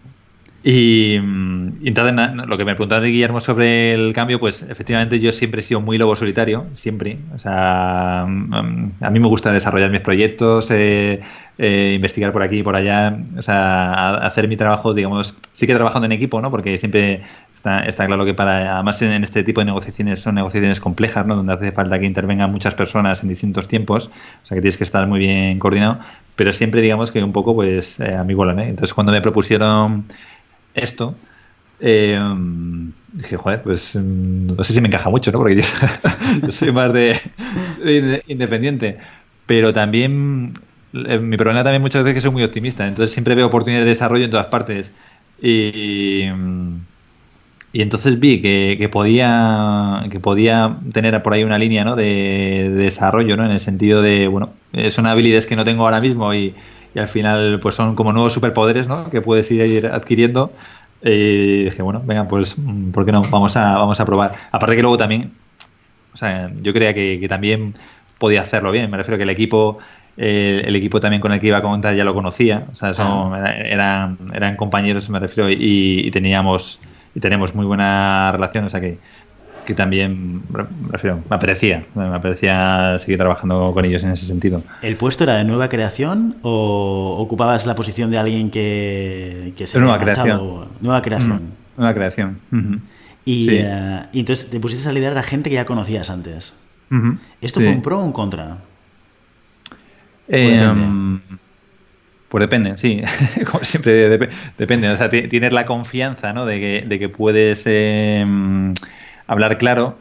B: Y, entonces lo que me preguntabas Guillermo sobre el cambio, pues efectivamente yo siempre he sido muy lobo solitario, siempre. O sea, mm, a mí me gusta desarrollar mis proyectos, eh, eh, investigar por aquí y por allá, o sea, hacer mi trabajo, digamos, sí que trabajando en equipo, ¿no? Porque siempre está, está claro que para, además en, este tipo de negociaciones son negociaciones complejas, ¿no? Donde hace falta que intervengan muchas personas en distintos tiempos, o sea que tienes que estar muy bien coordinado, pero siempre digamos que un poco, pues, eh, a mi bola, ¿no? Entonces cuando me propusieron esto, eh, dije, joder, pues mm, no sé si me encaja mucho, ¿no? Porque yo, soy más de, independiente. Pero también, eh, mi problema también muchas veces es que soy muy optimista, entonces siempre veo oportunidades de desarrollo en todas partes. Y, y entonces vi que, podía que podía tener por ahí una línea ¿no? de, desarrollo, ¿no? En el sentido de, bueno, son habilidades que no tengo ahora mismo y, y al final pues son como nuevos superpoderes ¿no? que puedes ir adquiriendo. Y dije, bueno, venga, pues, ¿por qué no? Vamos a, vamos a probar. Aparte que luego también, o sea, yo creía que, también podía hacerlo bien. Me refiero que el equipo, el equipo también con el que iba a contar ya lo conocía. O sea, son, eran, eran compañeros, me refiero, y, y teníamos y tenemos muy buena relación. O sea que que también me apetecía, me apetecía seguir trabajando con ellos en ese sentido.
A: ¿El puesto era de nueva creación o ocupabas la posición de alguien que, que se
B: nueva creación.
A: Nueva creación.
B: nueva creación.
A: y, eh, y, entonces te pusiste a liderar a gente que ya conocías antes. ¿Esto fue un pro o un contra?
B: Eh, pues depende, sí. Como siempre, depende. O sea, tienes la confianza ¿no? de, que, de que puedes em, hablar claro,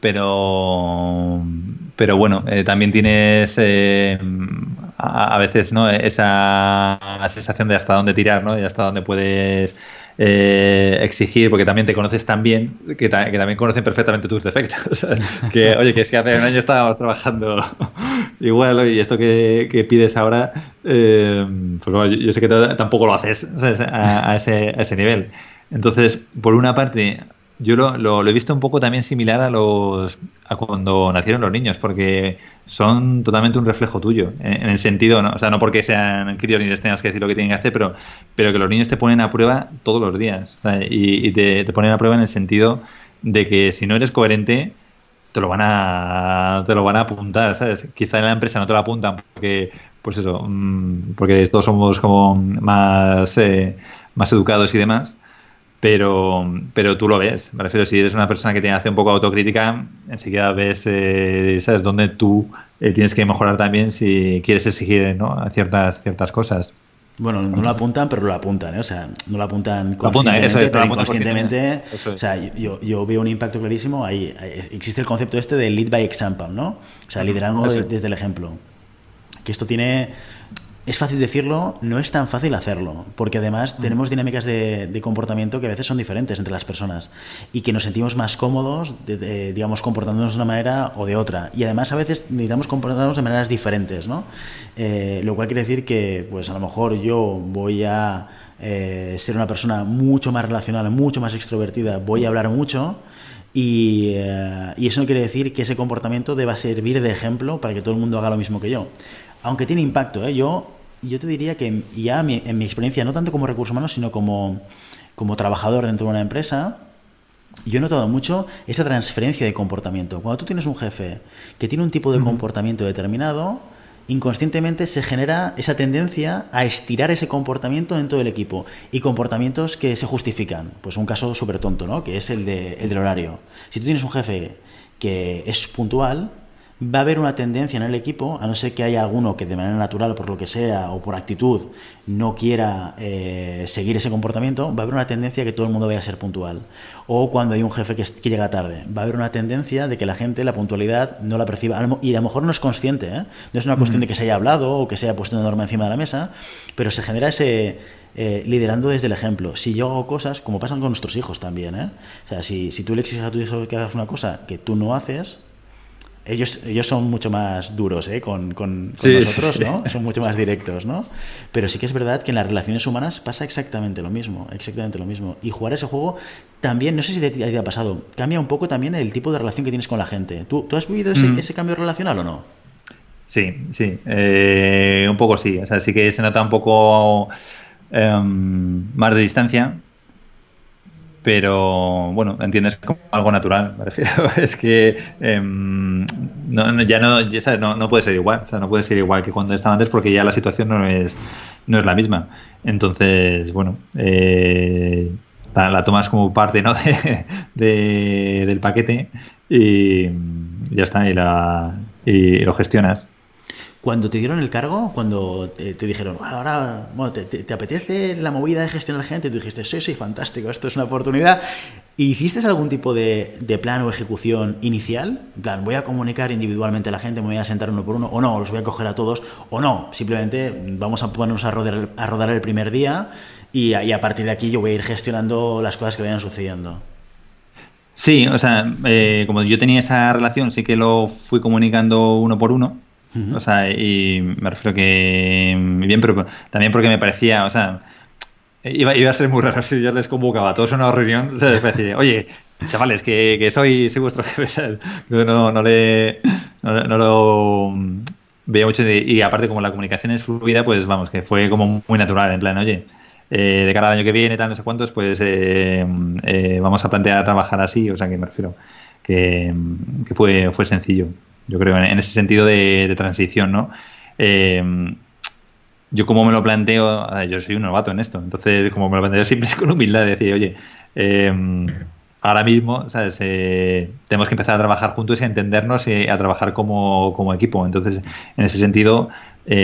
B: pero, pero bueno, eh, también tienes eh, a, veces ¿no? esa sensación de hasta dónde tirar ¿no? y hasta dónde puedes eh, exigir, porque también te conoces tan bien que, también conocen perfectamente tus defectos. que, oye, que es que hace un año estábamos trabajando igual y esto que, pides ahora, pues yo, sé que tampoco lo haces a, ese, a ese nivel. Entonces, por una parte, yo lo, lo, he visto un poco también similar a los a cuando nacieron los niños, porque son totalmente un reflejo tuyo, en, el sentido, ¿no? o sea, no porque sean críos ni les tengas que decir lo que tienen que hacer, pero, pero que los niños te ponen a prueba todos los días, y, te, te, ponen a prueba en el sentido de que si no eres coherente, te lo van a te lo van a apuntar, ¿sabes? Quizá en la empresa no te lo apuntan porque, pues eso, mm, porque todos somos como más, eh, más educados y demás, pero, pero tú lo ves. Me refiero, si eres una persona que te hace un poco autocrítica, enseguida ves, eh, sabes, dónde tú eh, tienes que mejorar también si quieres exigir ¿no? ciertas, ciertas cosas.
A: Bueno, no lo apuntan, pero lo apuntan, ¿eh? O sea, no lo apuntan conscientemente, pero inconscientemente. O sea, yo, yo, veo un impacto clarísimo. Ahí, existe el concepto este de lead by example, ¿no? O sea, liderazgo desde el ejemplo. Que esto tiene es fácil decirlo, no es tan fácil hacerlo, porque además tenemos dinámicas de, comportamiento que a veces son diferentes entre las personas y que nos sentimos más cómodos, digamos, comportándonos de una manera o de otra. Y además a veces necesitamos comportarnos de maneras diferentes, ¿no? Eh, lo cual quiere decir que, pues a lo mejor yo voy a eh, ser una persona mucho más relacional, mucho más extrovertida, voy a hablar mucho. Y, eh, y, eso no quiere decir que ese comportamiento deba servir de ejemplo para que todo el mundo haga lo mismo que yo aunque tiene impacto, ¿eh? yo, yo te diría que ya en mi experiencia, no tanto como recurso humano, sino como, como trabajador dentro de una empresa, yo he notado mucho esa transferencia de comportamiento. Cuando tú tienes un jefe que tiene un tipo de comportamiento determinado, inconscientemente se genera esa tendencia a estirar ese comportamiento dentro del equipo y comportamientos que se justifican. Pues un caso súper tonto, ¿no? Que es el, de, el del horario. Si tú tienes un jefe que es puntual, va a haber una tendencia en el equipo, a no ser que haya alguno que de manera natural, por lo que sea, o por actitud, no quiera eh, seguir ese comportamiento, va a haber una tendencia que todo el mundo vaya a ser puntual. O cuando hay un jefe que, llega tarde, va a haber una tendencia de que la gente la puntualidad no la perciba. Y a lo mejor no es consciente, ¿eh? no es una cuestión de que se haya hablado o que se haya puesto una norma encima de la mesa, pero se genera ese... Eh, liderando desde el ejemplo. Si yo hago cosas, como pasan con nuestros hijos también, ¿eh? o sea, si, si tú le exiges a tu hijo que hagas una cosa que tú no haces, ellos, ellos son mucho más duros ¿eh? con, con, nosotros, ¿no? Son mucho más directos, ¿no? Pero sí que es verdad que en las relaciones humanas pasa exactamente lo mismo, exactamente lo mismo. Y jugar ese juego también, no sé si te, ha pasado, cambia un poco también el tipo de relación que tienes con la gente. ¿Tú, tú has vivido ese, mm. ese, cambio relacional o no?
B: Sí, sí, eh, un poco sí. O sea, sí que se nota un poco em, más de distancia, pero bueno, entiendes como algo natural, me refiero. Es que em, no, ya no, ya no, no, puede ser igual, o sea, no puede ser igual que cuando estaba antes porque ya la situación no es, no es la misma. Entonces, bueno, eh, la, tomas como parte ¿no? de, del paquete y ya está, y, la, y lo gestionas.
A: Cuando te dieron el cargo, cuando te, dijeron, ahora bueno, te, apetece la movida de gestionar gente, tú dijiste, sí, sí, fantástico, esto es una oportunidad. ¿Hiciste algún tipo de, plan o ejecución inicial? En plan, voy a comunicar individualmente a la gente, me voy a sentar uno por uno, o no, los voy a coger a todos, o no, simplemente vamos a ponernos a rodar, a rodar el primer día y a, a partir de aquí yo voy a ir gestionando las cosas que vayan sucediendo.
B: Sí, o sea, eh, como yo tenía esa relación, sí que lo fui comunicando uno por uno o sea, y me refiero que bien, pero también porque me parecía, o sea, iba, a ser muy raro si yo les convocaba a todos a una reunión, sea, decir, oye, chavales, que, que soy, soy vuestro jefe, no, no, le, no, lo veía mucho y aparte como la comunicación es fluida, pues vamos, que fue como muy natural, en plan, oye, eh, de cara al año que viene, tal, no sé cuántos, pues eh, eh, vamos a plantear trabajar así, o sea, que me refiero que, que fue, fue sencillo yo creo, en, ese sentido de, transición, ¿no? Eh, yo como me lo planteo, yo soy un novato en esto, entonces como me lo planteo siempre con humildad, de decir, oye, eh, ahora mismo, ¿sabes? Eh, tenemos que empezar a trabajar juntos y a entendernos y a trabajar como, como equipo. Entonces, en ese sentido,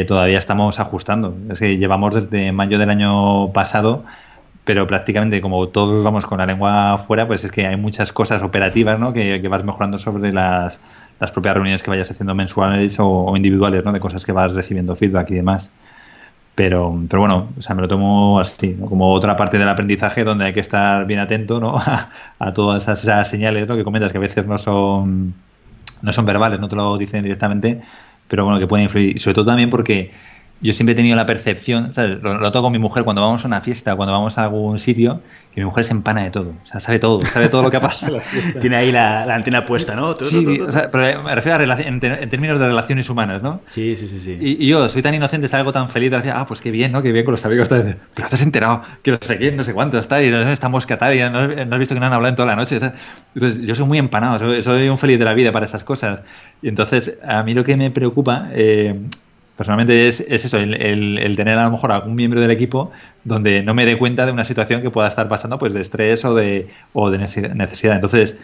B: todavía estamos ajustando. Es que llevamos desde mayo del año pasado pero prácticamente como todos vamos con la lengua afuera, pues es que hay muchas cosas operativas ¿no? que vas mejorando sobre las, las propias reuniones que vayas haciendo mensuales o, individuales, ¿no? De cosas que vas recibiendo feedback y demás. Pero, pero bueno, o sea, me lo tomo así, como otra parte del aprendizaje donde hay que estar bien atento ¿no? a, todas esas, señales ¿no? que comentas que a veces no son, no son verbales, no te lo dicen directamente, pero bueno, que pueden influir. Sobre todo también porque yo siempre he tenido la percepción, Lo, lo toco con mi mujer cuando vamos a una fiesta, cuando vamos a algún sitio, que mi mujer se empana de todo, o sea, sabe todo, sabe todo lo que ha pasado.
A: Tiene ahí la, antena puesta, ¿no?
B: sí, O sea, pero me refiero a en, términos de relaciones humanas, ¿no?
A: Sí, sí, sí. sí.
B: Y, yo soy tan inocente, salgo tan feliz, decir, ah, pues qué bien, ¿no? Qué bien con los amigos. Pero te has enterado, que no sé quién, no sé cuánto está, y estamos tal, y no, has visto que no han hablado en toda la noche. Entonces, yo soy muy empanado, soy, un feliz de la vida para esas cosas. Y entonces, a mí lo que me preocupa, eh, Personalmente es, eso, el, tener a lo mejor algún miembro del equipo donde no me dé cuenta de una situación que pueda estar pasando pues de estrés o de, o de necesidad. Entonces,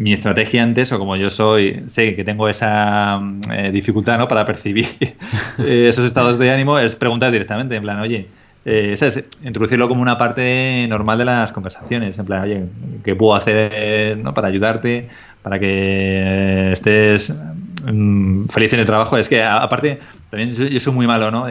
B: mi estrategia antes, o como yo soy, sé que tengo esa mm, eh, dificultad ¿no? para percibir eh, esos estados de ánimo, es preguntar directamente, en plan, oye, eh, introducirlo como una parte normal de las conversaciones, en plan, oye, ¿qué puedo hacer ¿no? para ayudarte, para que estés mm, feliz en el trabajo? Es que, aparte, también yo, soy muy malo, ¿no?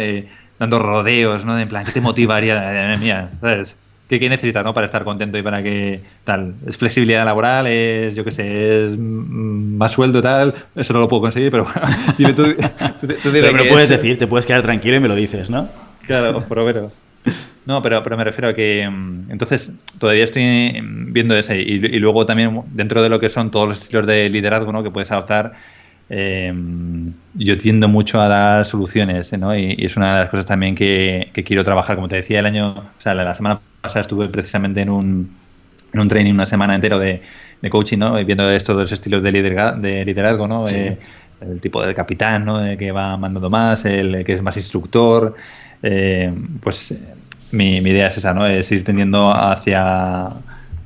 B: dando rodeos, ¿no? En plan, ¿qué te motivaría? Mía, ¿sabes? ¿Qué, ¿Qué, necesitas, ¿no? Para estar contento y para que tal. Es flexibilidad laboral, es, yo qué sé, es más sueldo tal. Eso no lo puedo conseguir, pero bueno, dime tú.
A: pero me lo puedes decir, te puedes quedar tranquilo y me lo dices, ¿no?
B: Claro, pero, No, pero, pero me refiero a que mm, entonces todavía estoy viendo ese y, y, luego también dentro de lo que son todos los estilos de liderazgo ¿no? que puedes adoptar, eh, yo tiendo mucho a dar soluciones, ¿no? Y, es una de las cosas también que, quiero trabajar. Como te decía, el año, o sea, la, semana pasada estuve precisamente en un, en un training una semana entero de, coaching, ¿no? Viendo estos dos estilos de, liderazgo, de liderazgo ¿no? Eh, el tipo de capitán, ¿no? El que va mandando más, el que es más instructor. Eh, pues mi, idea es esa, ¿no? Es ir tendiendo hacia,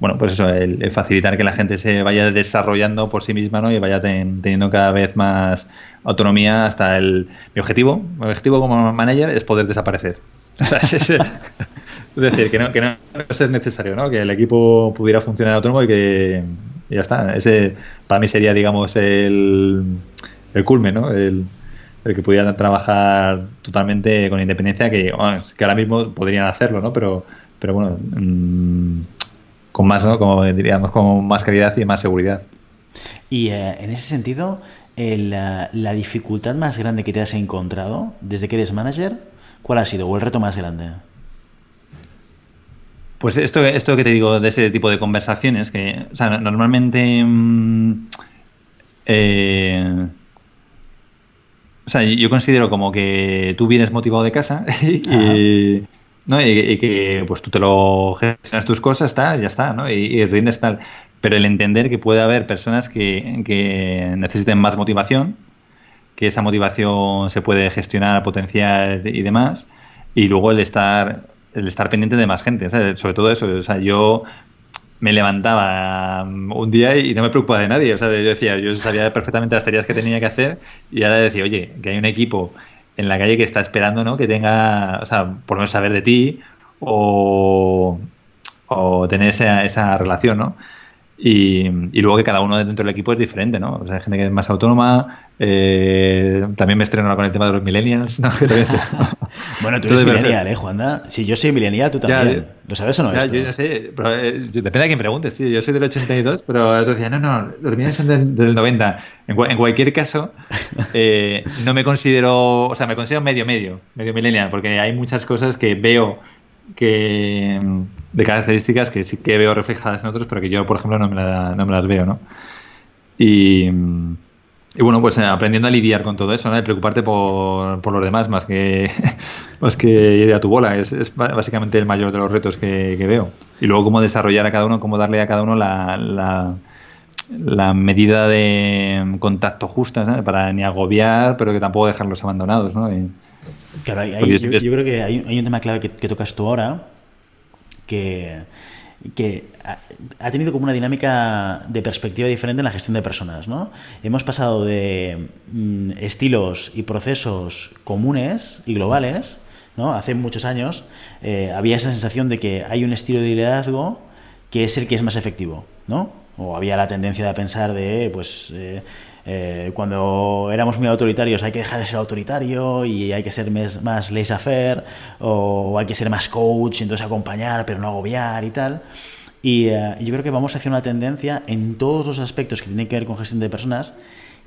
B: bueno, pues eso, el, facilitar que la gente se vaya desarrollando por sí misma, ¿no? Y vaya teniendo cada vez más autonomía hasta el... Mi objetivo, mi objetivo como manager es poder desaparecer. es, decir, que no, que no es necesario, ¿no? Que el equipo pudiera funcionar autónomo y que ya está. Ese para mí sería, digamos, el, el culmen, ¿no? El, que pudieran trabajar totalmente con independencia, que, que ahora mismo podrían hacerlo, ¿no? Pero, pero bueno, mm, con más, ¿no? Como diríamos, con más calidad y más seguridad.
A: Y eh, en ese sentido, la, la, dificultad más grande que te has encontrado desde que eres manager, ¿cuál ha sido? ¿O el reto más grande?
B: Pues esto, esto que te digo de ese tipo de conversaciones, que o sea, normalmente... Mm, eh, o sea, yo considero como que tú vienes motivado de casa y, ¿no? y, que pues tú te lo gestionas tus cosas, tal, ya está, ¿no? Y, rindes tal. Pero el entender que puede haber personas que, que, necesiten más motivación, que esa motivación se puede gestionar, potenciar y demás, y luego el estar el estar pendiente de más gente, sobre todo eso. O sea, yo me levantaba um, un día y no me preocupaba de nadie. O sea, yo decía, yo sabía perfectamente las tareas que tenía que hacer y ahora decía, oye, que hay un equipo en la calle que está esperando, ¿no? Que tenga, o sea, por no saber de ti o, o tener esa, esa relación, ¿no? Y, y, luego que cada uno dentro del equipo es diferente, ¿no? O sea, hay gente que es más autónoma, eh, también me estreno con el tema de los millennials. ¿no?
A: bueno, tú eres millennial, ¿eh, Juanda? Si yo soy millennial, tú también. ¿Lo sabes o no?
B: Ya, yo no sé, pero, eh, depende de quién preguntes, tío. Yo soy del 82, pero tú decías, no, no, los millennials son del, 90. En, cualquier caso, eh, no me considero, o sea, me considero medio, medio, medio millennial, porque hay muchas cosas que veo que de características que sí que veo reflejadas en otros, pero que yo, por ejemplo, no me, no me las veo, ¿no? Y y bueno, pues eh, aprendiendo a lidiar con todo eso, ¿no? De preocuparte por, por los demás más que, más que ir a tu bola. Es, es básicamente el mayor de los retos que, veo. Y luego cómo desarrollar a cada uno, cómo darle a cada uno la, la, medida de contacto justa, Para ni agobiar, pero que tampoco dejarlos abandonados, ¿no?
A: claro, yo, creo que hay, hay, un tema clave que, que tocas tú ahora, que que ha tenido como una dinámica de perspectiva diferente en la gestión de personas. ¿no? Hemos pasado de mm, estilos y procesos comunes y globales, ¿no? hace muchos años eh, había esa sensación de que hay un estilo de liderazgo que es el que es más efectivo, ¿no? o había la tendencia de pensar de, pues, eh, eh, cuando éramos muy autoritarios hay que dejar de ser autoritario y hay que ser más laissez-faire o hay que ser más coach, entonces acompañar pero no agobiar y tal. Y eh, yo creo que vamos hacia una tendencia en todos los aspectos que tienen que ver con gestión de personas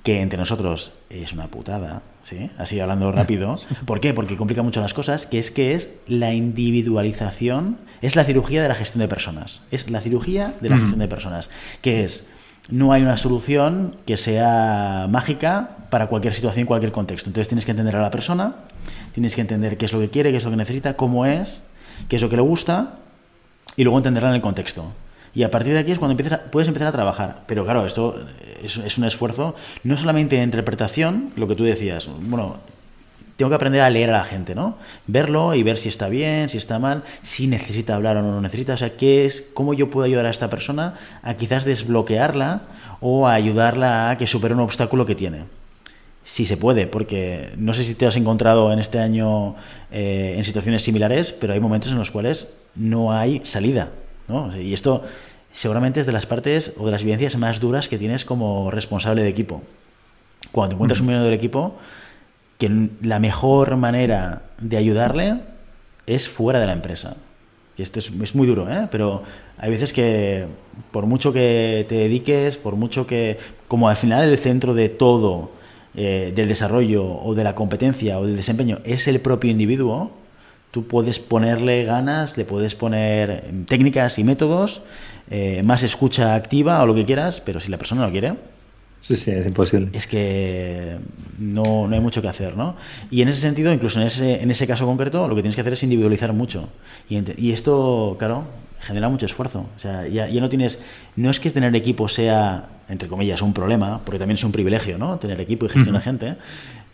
A: que entre nosotros es una putada, ¿sí? Así hablando rápido. ¿Por qué? Porque complica mucho las cosas, que es que es la individualización, es la cirugía de la gestión de personas. Es la cirugía de la gestión de personas, que es no hay una solución que sea mágica para cualquier situación, cualquier contexto. Entonces tienes que entender a la persona, tienes que entender qué es lo que quiere, qué es lo que necesita, cómo es, qué es lo que le gusta y luego entenderla en el contexto. Y a partir de aquí es cuando empiezas puedes empezar a trabajar. Pero claro, esto es, es, un esfuerzo no solamente de interpretación, lo que tú decías. Bueno, tengo que aprender a leer a la gente, ¿no? Verlo y ver si está bien, si está mal, si necesita hablar o no lo necesita. O sea, ¿qué es, cómo yo puedo ayudar a esta persona a quizás desbloquearla o a ayudarla a que supere un obstáculo que tiene. Si se puede, porque no sé si te has encontrado en este año eh, en situaciones similares, pero hay momentos en los cuales no hay salida. ¿no? Y esto seguramente es de las partes o de las vivencias más duras que tienes como responsable de equipo. Cuando te encuentras un miembro del equipo, que la mejor manera de ayudarle es fuera de la empresa. Y esto es, muy duro, ¿eh? pero hay veces que por mucho que te dediques, por mucho que, como al final el centro de todo, eh, del desarrollo o de la competencia o del desempeño es el propio individuo, tú puedes ponerle ganas, le puedes poner técnicas y métodos, eh, más escucha activa o lo que quieras, pero si la persona no quiere,
B: Sí, sí, es imposible.
A: Es que no, no, hay mucho que hacer, ¿no? Y en ese sentido, incluso en ese, en ese caso concreto, lo que tienes que hacer es individualizar mucho. Y, y esto, claro, genera mucho esfuerzo. O sea, ya, ya no tienes, no es que tener equipo sea, entre comillas, un problema, porque también es un privilegio, ¿no? Tener equipo y gestionar gente,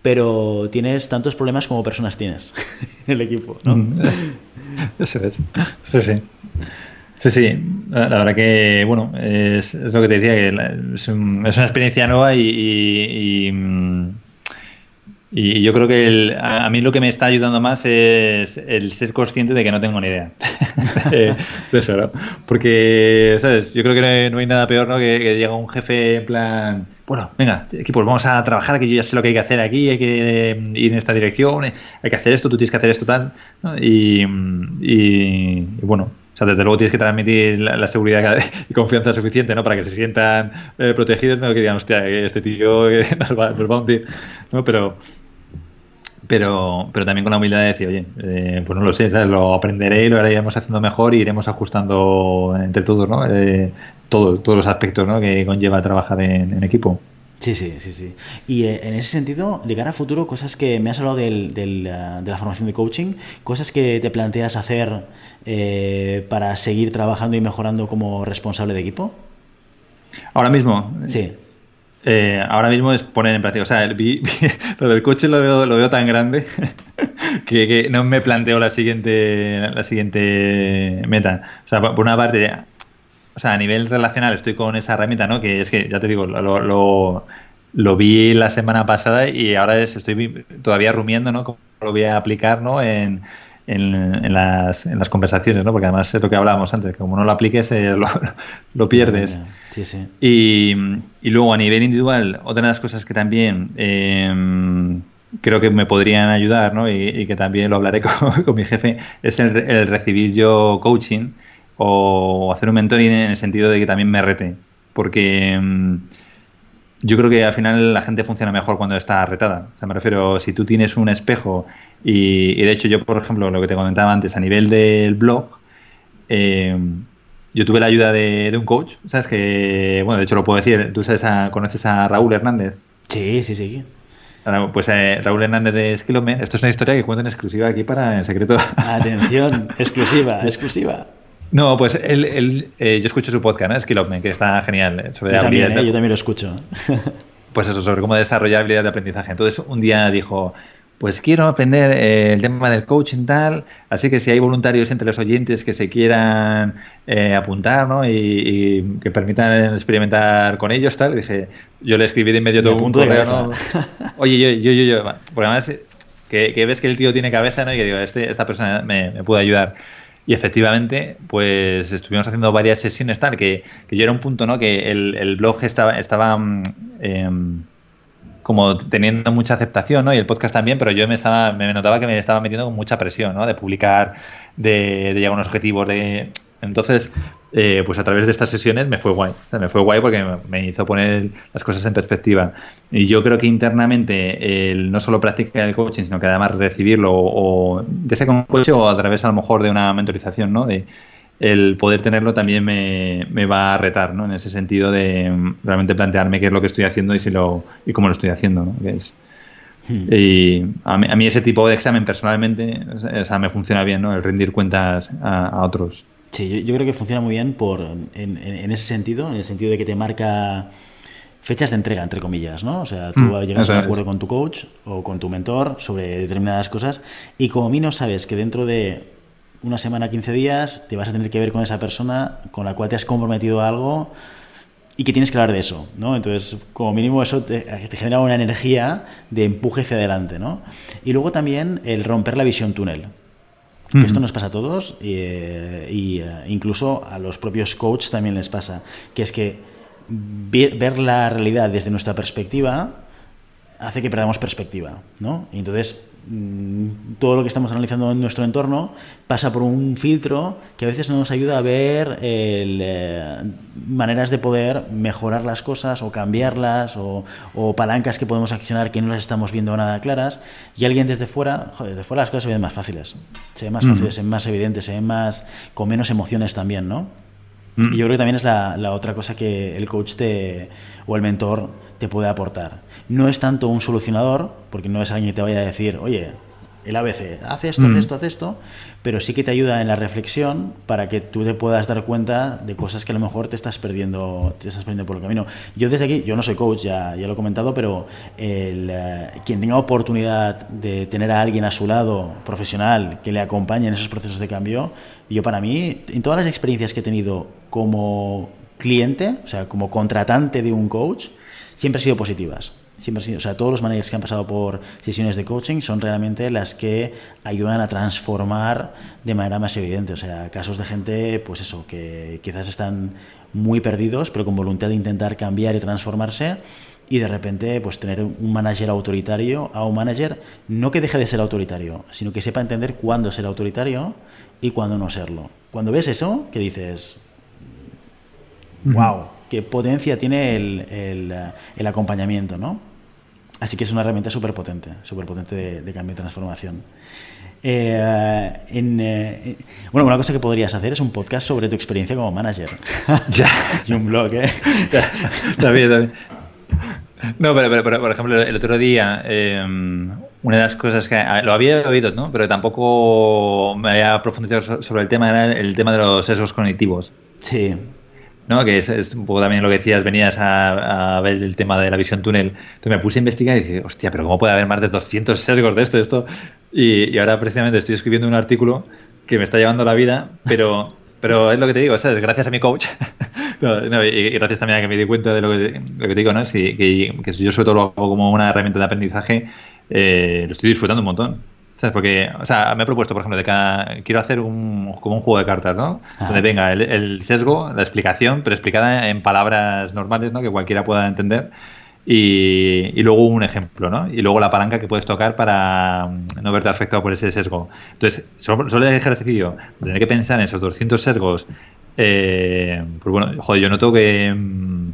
A: pero tienes tantos problemas como personas tienes en el equipo, ¿no?
B: Eso es. Sí, sí. Sí, sí. La, verdad que, bueno, es, lo que te decía, que es, una experiencia nueva y, y, yo creo que a, mí lo que me está ayudando más es el ser consciente de que no tengo ni idea de eso, ¿no? Porque, ¿sabes? Yo creo que no hay nada peor, ¿no? Que, llega un jefe en plan bueno, venga, equipos, vamos a trabajar, que yo ya sé lo que hay que hacer aquí, hay que eh, ir en esta dirección, hay que hacer esto, tú tienes que hacer esto tal, y, bueno, o sea, desde luego tienes que transmitir la, seguridad y confianza suficiente, ¿no? Para que se sientan eh, protegidos, no que digan, hostia, este tío nos va, nos va a hundir, ¿no? Pero, pero, pero también con la humildad de decir, oye, pues no lo sé, lo aprenderé y lo iremos haciendo mejor y iremos ajustando entre todos, ¿no? todos los aspectos ¿no? que conlleva trabajar en, equipo.
A: Sí, sí, sí, sí. Y eh, en ese sentido, de cara a futuro, cosas que me has hablado del, del, eh, de la formación de coaching, cosas que te planteas hacer eh, para seguir trabajando y mejorando como responsable de equipo.
B: Ahora mismo.
A: Sí.
B: ahora mismo es poner en práctica. O sea, lo del coche lo veo, lo veo tan grande que, que, no me planteo la siguiente, la siguiente meta. O sea, por una parte, o sea, a nivel relacional estoy con esa herramienta, ¿no? Que es que, ya te digo, lo, lo, vi la semana pasada y ahora estoy todavía rumiando, ¿no? Cómo lo voy a aplicar, ¿no? En, en, las, en las conversaciones, ¿no? Porque además es lo que hablábamos antes, que como no lo apliques, eh, lo, pierdes.
A: Sí, sí.
B: Y, y, luego a nivel individual, otra de las cosas que también em, creo que me podrían ayudar, ¿no? Y, que también lo hablaré con, mi jefe, es el, el recibir yo coaching o hacer un mentoring en el sentido de que también me rete. Porque mm, yo creo que al final la gente funciona mejor cuando está retada. O sea, me refiero, si tú tienes un espejo y, de hecho yo, por ejemplo, lo que te comentaba antes, a nivel del blog, eh, yo tuve la ayuda de, un coach, ¿sabes? Que, bueno, de hecho lo puedo decir, tú sabes conoces a Raúl Hernández.
A: Sí, sí, sí.
B: Pues eh, Raúl Hernández de esto es una historia que cuento en exclusiva aquí para En Secreto.
A: Atención, exclusiva, exclusiva.
B: No, pues él, eh, yo escucho su podcast, ¿no? Skillopman, que está genial. Eh,
A: sobre yo, también, ¿eh? yo también lo escucho.
B: Pues eso, sobre cómo desarrollar habilidades de aprendizaje. Entonces, un día dijo, pues quiero aprender el tema del coaching tal, así que si hay voluntarios entre los oyentes que se quieran apuntar ¿no? y, que permitan experimentar con ellos, tal, dije, yo le escribí de inmediato un correo, ¿no? Oye, yo, yo, yo, yo, porque además que, ves que el tío tiene cabeza, ¿no? Y que digo, este, esta persona me, me puede ayudar. Y efectivamente, pues estuvimos haciendo varias sesiones tal, que, que yo era un punto, ¿no? Que el, el blog estaba, estaba mm, em, como teniendo mucha aceptación, ¿no? Y el podcast también, pero yo me estaba, me notaba que me estaba metiendo con mucha presión, ¿no? De publicar, de, de llegar a unos objetivos, de entonces, eh, pues a través de estas sesiones me fue guay. O sea, me fue guay porque me hizo poner las cosas en perspectiva. Y yo creo que internamente el no solo practicar el coaching, sino que además recibirlo o, de ese coach o a través a lo mejor de una mentorización, ¿no? De el poder tenerlo también me, va a retar, ¿no? En ese sentido de realmente plantearme qué es lo que estoy haciendo y si lo y cómo lo estoy haciendo, ¿no? es, hmm. Y a mí, ese tipo de examen personalmente, o sea, me funciona bien, ¿no? El rendir cuentas a otros.
A: Sí, yo, creo que funciona muy bien por, en, ese sentido, en el sentido de que te marca fechas de entrega, entre comillas, ¿no? O sea, tú mm, llegas a un acuerdo con tu coach o con tu mentor sobre determinadas cosas y como mínimo sabes que dentro de una semana, 15 días, te vas a tener que ver con esa persona con la cual te has comprometido a algo y que tienes que hablar de eso, ¿no? Entonces, como mínimo eso te, te, genera una energía de empuje hacia adelante, ¿no? Y luego también el romper la visión túnel esto nos pasa a todos y, eh, eh, incluso a los propios coaches también les pasa, que es que ver, la realidad desde nuestra perspectiva hace que perdamos perspectiva, ¿no? Y entonces todo lo que estamos analizando en nuestro entorno pasa por un filtro que a veces nos ayuda a ver eh, maneras de poder mejorar las cosas o cambiarlas o, palancas que podemos accionar que no las estamos viendo nada claras y alguien desde fuera, joder, desde fuera las cosas se ven más fáciles, se ven más fáciles, se ven más evidentes, se ven más con menos emociones también, ¿no? Y yo creo que también es la, la otra cosa que el coach te, o el mentor te puede aportar. No es tanto un solucionador, porque no es alguien que te vaya a decir, oye, el ABC, hace esto, hace esto, hace esto, pero sí que te ayuda en la reflexión para que tú te puedas dar cuenta de cosas que a lo mejor te estás perdiendo, te estás perdiendo por el camino. Yo desde aquí, yo no soy coach, ya, ya lo he comentado, pero el, eh, quien tenga oportunidad de tener a alguien a su lado, profesional, que le acompañe en esos procesos de cambio, yo para mí, en todas las experiencias que he tenido como cliente, o sea, como contratante de un coach, siempre han sido positivas siempre o sea, todos los managers que han pasado por sesiones de coaching son realmente las que ayudan a transformar de manera más evidente. O sea, casos de gente, pues eso, que quizás están muy perdidos, pero con voluntad de intentar cambiar y transformarse y de repente pues tener un manager autoritario a un manager no que deje de ser autoritario, sino que sepa entender cuándo ser autoritario y cuándo no serlo. Cuando ves eso, que dices, wow, qué potencia tiene el, el, el acompañamiento, ¿no? Así que es una herramienta súper potente, súper potente de, cambio y transformación. Eh, eh, bueno, una cosa que podrías hacer es un podcast sobre tu experiencia como manager.
B: Ya.
A: y un blog, ¿eh?
B: también, también. No, pero, por ejemplo, el otro día, em, una de las cosas que ah, lo había oído, ¿no? Pero tampoco me había profundizado sobre el tema, era el tema de los sesgos cognitivos.
A: Sí.
B: ¿No? que es, un poco también lo que decías, venías a, ver el tema de la visión túnel. Entonces me puse a investigar y dije, hostia, pero ¿cómo puede haber más de 200 sesgos de esto? esto? Y, ahora precisamente estoy escribiendo un artículo que me está llevando la vida, pero, pero es lo que te digo, ¿sabes? Gracias a mi coach y, gracias también a que me di cuenta de lo que, lo que te digo, ¿no? Si, que, que, yo sobre todo lo hago como una herramienta de aprendizaje, eh, lo estoy disfrutando un montón. Porque, o sea, me he propuesto, por ejemplo, de que quiero hacer un, como un juego de cartas, ¿no? Donde venga el, sesgo, la explicación, pero explicada en palabras normales, ¿no? Que cualquiera pueda entender. Y, luego un ejemplo, ¿no? Y luego la palanca que puedes tocar para mm, no verte afectado por ese sesgo. Entonces, solo, solo el ejercicio, tener que pensar en esos 200 sesgos, eh, pues bueno, joder, yo noto que, mm,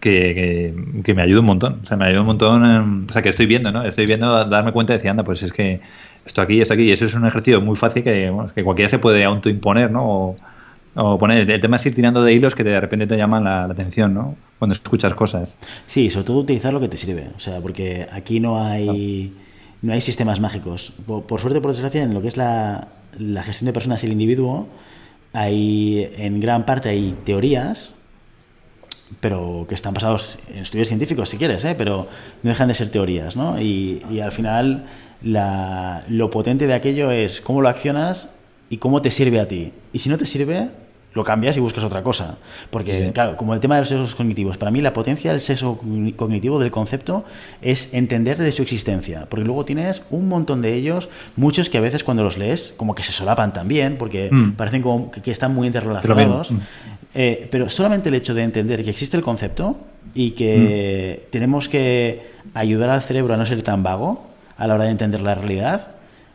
B: que, que, me ayuda un montón. O sea, me ayuda un montón, o sea, que estoy viendo, ¿no? Estoy viendo, darme cuenta y decir, anda, pues es que esto aquí, esto aquí. Y eso es un ejercicio muy fácil que, cualquiera se puede autoimponer, ¿no? O, poner. El tema es ir tirando de hilos que de repente te llaman la, atención, ¿no? Cuando escuchas cosas.
A: Sí, sobre todo utilizar lo que te sirve. O sea, porque aquí no hay, no. hay sistemas mágicos. Por, suerte, por desgracia, en lo que es la, la gestión de personas y el individuo, hay en gran parte hay teorías pero que están basados en estudios científicos, si quieres, ¿eh? pero no dejan de ser teorías, ¿no? Y, y al final la, lo potente de aquello es cómo lo accionas y cómo te sirve a ti. Y si no te sirve, lo cambias y buscas otra cosa. Porque, claro, como el tema de los sesgos cognitivos, para mí la potencia del sesgo cognitivo del concepto es entender de su existencia. Porque luego tienes un montón de ellos, muchos que a veces cuando los lees, como que se solapan también, porque mm. parecen como que, están muy interrelacionados. Mm. Eh, pero solamente el hecho de entender que existe el concepto y que mm. tenemos que ayudar al cerebro a no ser tan vago, a la hora de entender la realidad,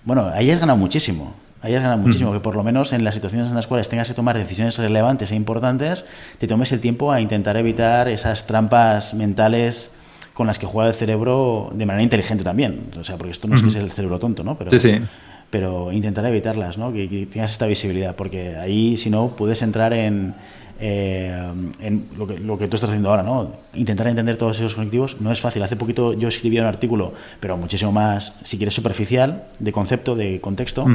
A: bueno, ahí has ganado muchísimo. Ahí has ganado muchísimo, que por lo menos en las situaciones en las cuales tengas que tomar decisiones relevantes e importantes, te tomes el tiempo a intentar evitar esas trampas mentales con las que juega el cerebro de manera inteligente también. O sea, porque esto no es que sea el cerebro tonto, ¿no?
B: Pero, sí, sí.
A: Pero intentar evitarlas, ¿no? Que, tengas esta visibilidad, porque ahí, si no, puedes entrar en, eh, en lo que, lo que tú estás haciendo ahora, ¿no? Intentar entender todos esos conectivos no es fácil. Hace poquito yo escribí un artículo, pero muchísimo más, si quieres, superficial, de concepto, de contexto.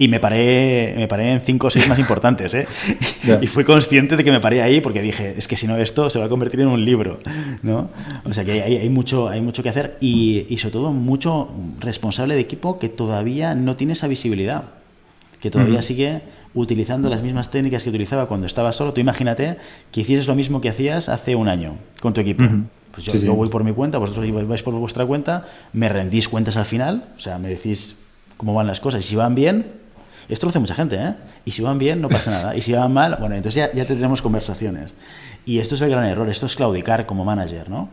A: Y me paré, me paré en cinco o seis más importantes, ¿eh? Y fui consciente de que me paré ahí porque dije, es que si no esto se va a convertir en un libro, ¿no? O sea que hay, hay mucho, hay mucho que hacer y, y, sobre todo mucho responsable de equipo que todavía no tiene esa visibilidad, que todavía sigue utilizando las mismas técnicas que utilizaba cuando estaba solo, tú imagínate que hicieses lo mismo que hacías hace un año con tu equipo. Pues yo, voy por mi cuenta, vosotros vais por vuestra cuenta, me rendís cuentas al final, o sea, me decís cómo van las cosas y si van bien, esto lo hace mucha gente, ¿eh? Y si van bien, no pasa nada. Y si van mal, bueno, entonces ya, ya tendremos conversaciones. Y esto es el gran error, esto es claudicar como manager, ¿no?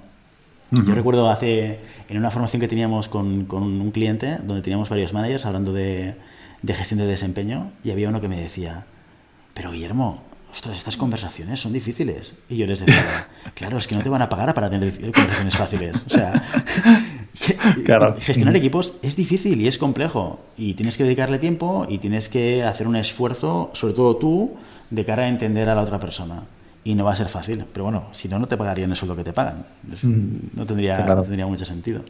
A: Yo recuerdo hace, en una formación que teníamos con, con un cliente, donde teníamos varios managers hablando de, de gestión de desempeño y había uno que me decía, pero Guillermo, ostras, estas conversaciones son difíciles. Y yo les decía, claro, es que no te van a pagar para tener conversaciones fáciles. O sea, gestionar equipos es difícil y es complejo. Y tienes que dedicarle tiempo y tienes que hacer un esfuerzo, sobre todo tú, de cara a entender a la otra persona. Y no va a ser fácil. Pero bueno, si no, no te pagarían el sueldo que te pagan. no, tendría, no tendría mucho sentido.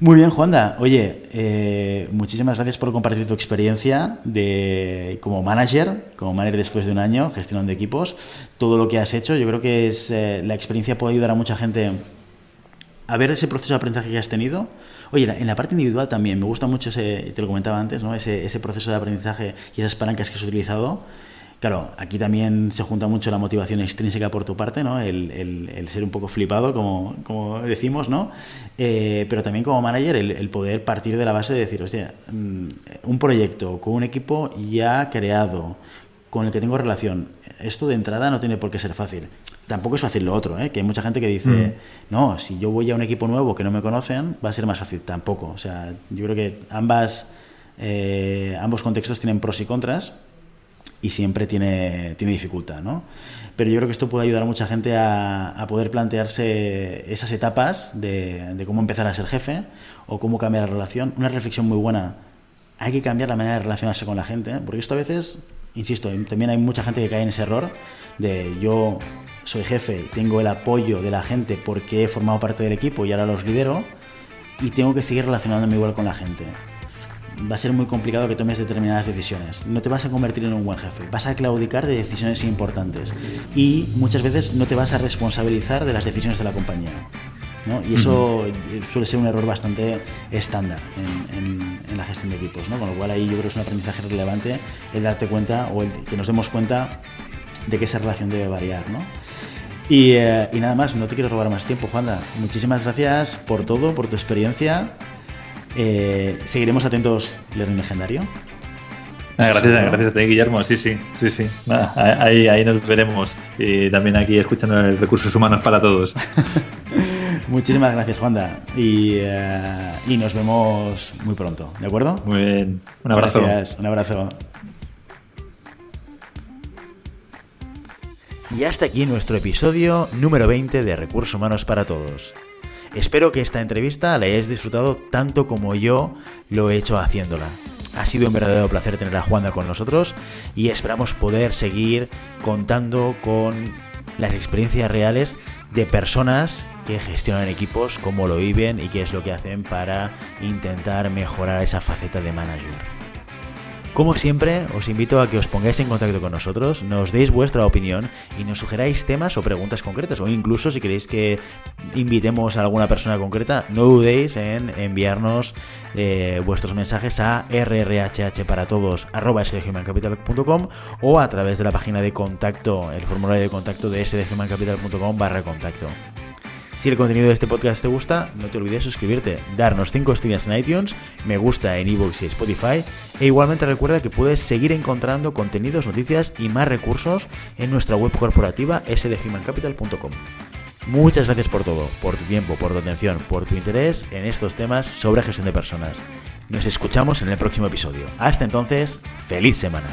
A: Muy bien, Juanda. Oye, eh, muchísimas gracias por compartir tu experiencia de como manager, como manager después de un año gestionando equipos, todo lo que has hecho. Yo creo que es eh, la experiencia puede ayudar a mucha gente a ver ese proceso de aprendizaje que has tenido. Oye, en la parte individual también me gusta mucho ese, te lo comentaba antes, ¿no? ese, ese proceso de aprendizaje y esas palancas que has utilizado Claro, aquí también se junta mucho la motivación extrínseca por tu parte, ¿no? El, ser un poco flipado, como, decimos, ¿no? Eh, pero también como manager, el, poder partir de la base de decir, hostia, mm, un proyecto con un equipo ya creado, con el que tengo relación, esto de entrada no tiene por qué ser fácil. Tampoco es fácil lo otro, ¿eh? que hay mucha gente que dice, mm. no, si yo voy a un equipo nuevo que no me conocen, va a ser más fácil. Tampoco. O sea, yo creo que ambas, eh, ambos contextos tienen pros y contras y siempre tiene, tiene dificultad, ¿no? Pero yo creo que esto puede ayudar a mucha gente a, poder plantearse esas etapas de, cómo empezar a ser jefe o cómo cambiar la relación. Una reflexión muy buena. Hay que cambiar la manera de relacionarse con la gente, ¿eh? porque esto a veces, insisto, también hay mucha gente que cae en ese error de yo soy jefe, tengo el apoyo de la gente porque he formado parte del equipo y ahora los lidero y tengo que seguir relacionándome igual con la gente va a ser muy complicado que tomes determinadas decisiones. No te vas a convertir en un buen jefe, vas a claudicar de decisiones importantes y muchas veces no te vas a responsabilizar de las decisiones de la compañía. ¿No? Y eso suele ser un error bastante estándar en, la gestión de equipos, ¿no? con lo cual ahí yo creo que es un aprendizaje relevante el darte cuenta o el que nos demos cuenta de que esa relación debe variar. ¿no? Y, eh, y nada más, no te quiero robar más tiempo, Juanda. Muchísimas gracias por todo, por tu experiencia eh, seguiremos atentos, Learning Legendario.
B: Ah, gracias, gracias a ti, Guillermo. Sí, sí, sí, sí. ahí, ahí nos veremos. Y también aquí escuchando el Recursos Humanos para Todos.
A: Muchísimas gracias, Juanda. Y, eh, y, nos vemos muy pronto, ¿de acuerdo?
B: Muy bien. Un abrazo.
A: Gracias, un abrazo. Y hasta aquí nuestro episodio número 20 de Recursos Humanos para Todos. Espero que esta entrevista la hayáis disfrutado tanto como yo lo he hecho haciéndola. Ha sido un verdadero placer tener a Juanda con nosotros y esperamos poder seguir contando con las experiencias reales de personas que gestionan equipos, cómo lo viven y qué es lo que hacen para intentar mejorar esa faceta de manager. Como siempre, os invito a que os pongáis en contacto con nosotros, nos deis vuestra opinión y nos sugeráis temas o preguntas concretas, o incluso si queréis que invitemos a alguna persona concreta, no dudéis en enviarnos eh, vuestros mensajes a rrhhparatodos.com o a través de la página de contacto, el formulario de contacto de sdgmancapital.com barra contacto. Si el contenido de este podcast te gusta, no te olvides suscribirte, darnos 5 estrellas en iTunes, me gusta en iVoox y Spotify, e igualmente recuerda que puedes seguir encontrando contenidos, noticias y más recursos en nuestra web corporativa sdhumancapital.com. Muchas gracias por todo, por tu tiempo, por tu atención, por tu interés en estos temas sobre gestión de personas. Nos escuchamos en el próximo episodio. Hasta entonces, feliz semana.